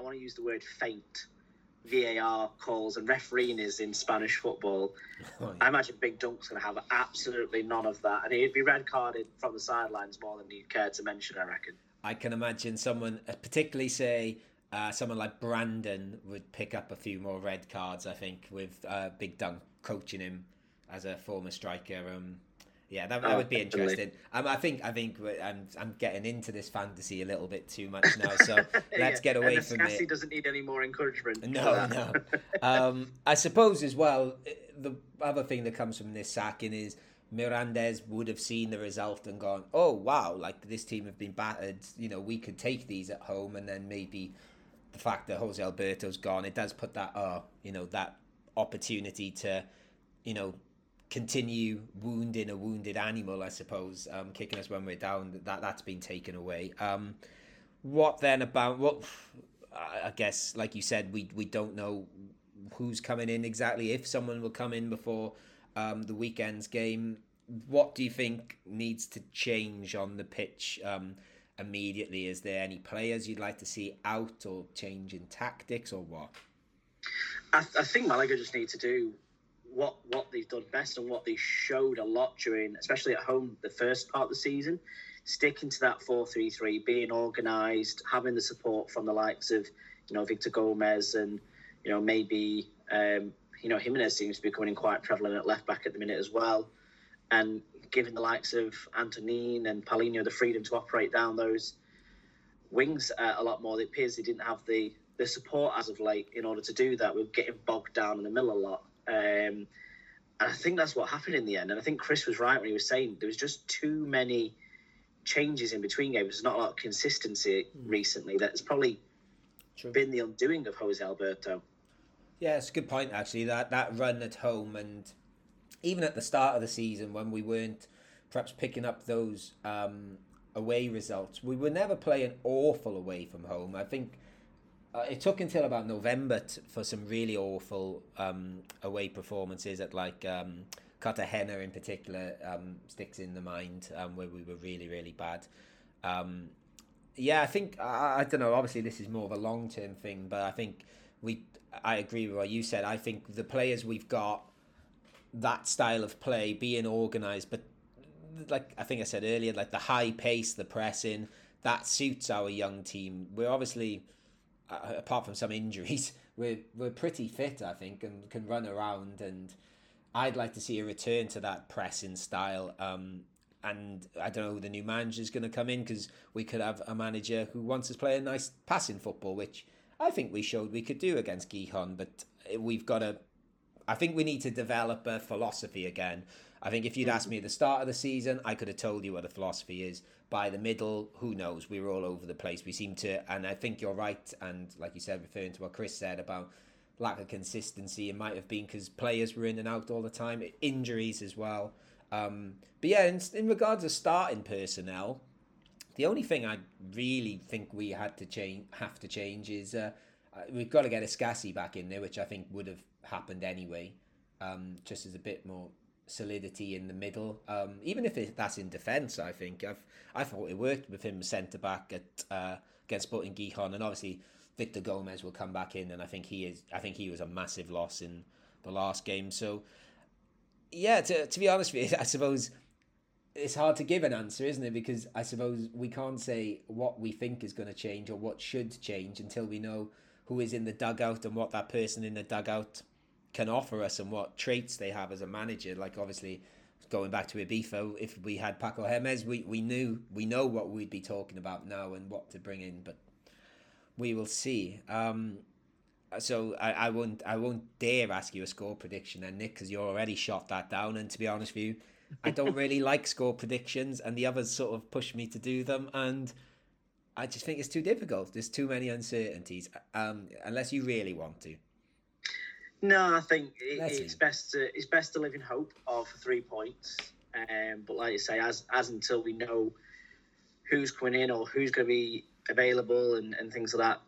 I want to use the word faint VAR calls and refereeing is in Spanish football. Oh, yeah. I imagine Big Dunk's going to have absolutely none of that, and he'd be red carded from the sidelines more than he'd care to mention. I reckon. I can imagine someone, uh, particularly say uh, someone like Brandon would pick up a few more red cards, I think, with uh, Big Dunk coaching him as a former striker. Um, yeah, that, that oh, would be interesting. Um, I think I think I'm I'm getting into this fantasy a little bit too much now, so let's yeah. get away and from it. doesn't need any more encouragement. No, no. um, I suppose as well, eh, the other thing that comes from this sacking is Mirandes would have seen the result and gone, "Oh wow, like this team have been battered. You know, we could take these at home, and then maybe the fact that Jose Alberto's gone, it does put that, uh, you know, that opportunity to, you know, continue wounding a wounded animal, I suppose, um, kicking us when we're down. That that's been taken away. Um, what then about what? I guess, like you said, we we don't know who's coming in exactly. If someone will come in before um, the weekend's game, what do you think needs to change on the pitch? Um, immediately. Is there any players you'd like to see out or change in tactics or what? I, I think Malaga just need to do what what they've done best and what they showed a lot during, especially at home, the first part of the season. Sticking to that four three three, being organised, having the support from the likes of you know Victor Gomez and you know maybe um, you know Jimenez seems to be becoming quite prevalent at left back at the minute as well, and giving the likes of Antoñín and Paulino the freedom to operate down those wings uh, a lot more. It appears they didn't have the, the support as of late in order to do that. We are getting bogged down in the middle a lot. Um, and I think that's what happened in the end. And I think Chris was right when he was saying there was just too many changes in between games. There's not a lot of consistency mm. recently. That's probably True. been the undoing of Jose Alberto. Yeah, it's a good point actually. That that run at home and even at the start of the season when we weren't perhaps picking up those um, away results, we were never playing awful away from home. I think uh, it took until about November t- for some really awful um, away performances at like um, Cartagena in particular um, sticks in the mind um, where we were really really bad. Um, yeah, I think I, I don't know. Obviously, this is more of a long term thing, but I think we. I agree with what you said. I think the players we've got, that style of play, being organised, but like I think I said earlier, like the high pace, the pressing, that suits our young team. We're obviously, apart from some injuries, we're we're pretty fit, I think, and can run around. And I'd like to see a return to that pressing style. Um, and I don't know who the new manager is going to come in because we could have a manager who wants us to play a nice passing football, which I think we showed we could do against Gijón. But we've got to. I think we need to develop a philosophy again. I think if you'd asked me at the start of the season, I could have told you what the philosophy is. By the middle, who knows? We were all over the place. We seem to, and I think you're right. And like you said, referring to what Chris said about lack of consistency, it might have been because players were in and out all the time, injuries as well. Um, but yeah, in, in regards to starting personnel, the only thing I really think we had to change, have to change, is uh, uh we've got to get Escassi back in there, which I think would have happened anyway, um, just as a bit more solidity in the middle. Um, even if it, that's in defence, I think I've I thought it worked with him centre back at uh, against Sporting Gijón, and obviously Victor Gomez will come back in, and I think he is. I think he was a massive loss in the last game. So yeah, to, to be honest with you, I suppose it's hard to give an answer, isn't it? Because I suppose we can't say what we think is going to change or what should change until we know who is in the dugout and what that person in the dugout can offer us and what traits they have as a manager. Like obviously, going back to Ibiza, if we had Paco Jémez, we, we knew we know what we'd be talking about now and what to bring in, but we will see. Um, so I, I won't I won't dare ask you a score prediction then Nick because you already shot that down and to be honest with you I don't really like score predictions and the others sort of push me to do them and I just think it's too difficult there's too many uncertainties um, unless you really want to no I think it, it's best to it's best to live in hope of three points um, but like you say as as until we know who's coming in or who's going to be available and, and things like that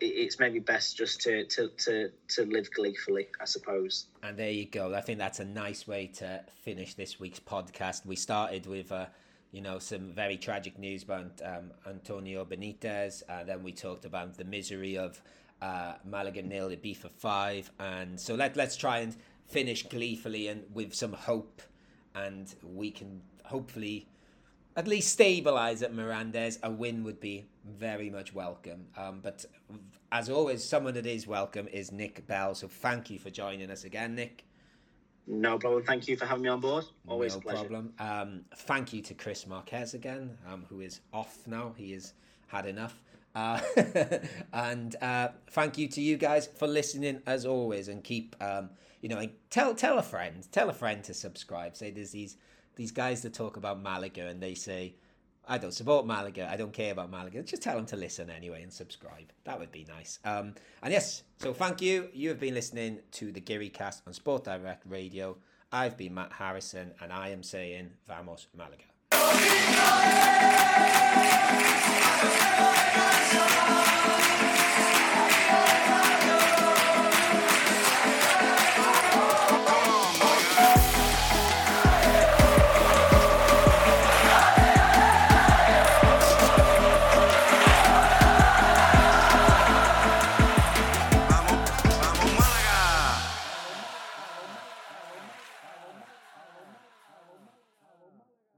it's maybe best just to, to, to, to live gleefully, I suppose. And there you go. I think that's a nice way to finish this week's podcast. We started with, uh, you know, some very tragic news about um, Antonio Benitez. Uh, then we talked about the misery of uh, Malaga nil, Ibiza five, and so let let's try and finish gleefully and with some hope, and we can hopefully at least stabilise at Mirandes. A win would be very much welcome. Um, but as always, someone that is welcome is Nick Bell. So thank you for joining us again, Nick. No problem. Thank you for having me on board. Always no a pleasure. problem. Um, thank you to Chris Marquez again, um, who is off now. He has had enough. Uh, and uh, thank you to you guys for listening as always, and keep um, you know, tell tell a friend, tell a friend to subscribe. Say there's these these guys that talk about Malaga and they say, I don't support Malaga. I don't care about Malaga. Just tell them to listen anyway and subscribe. That would be nice. Um, and yes, so thank you. You have been listening to the Geary Cast on Sport Direct Radio. I've been Matt Harrison, and I am saying Vamos Malaga. Oh,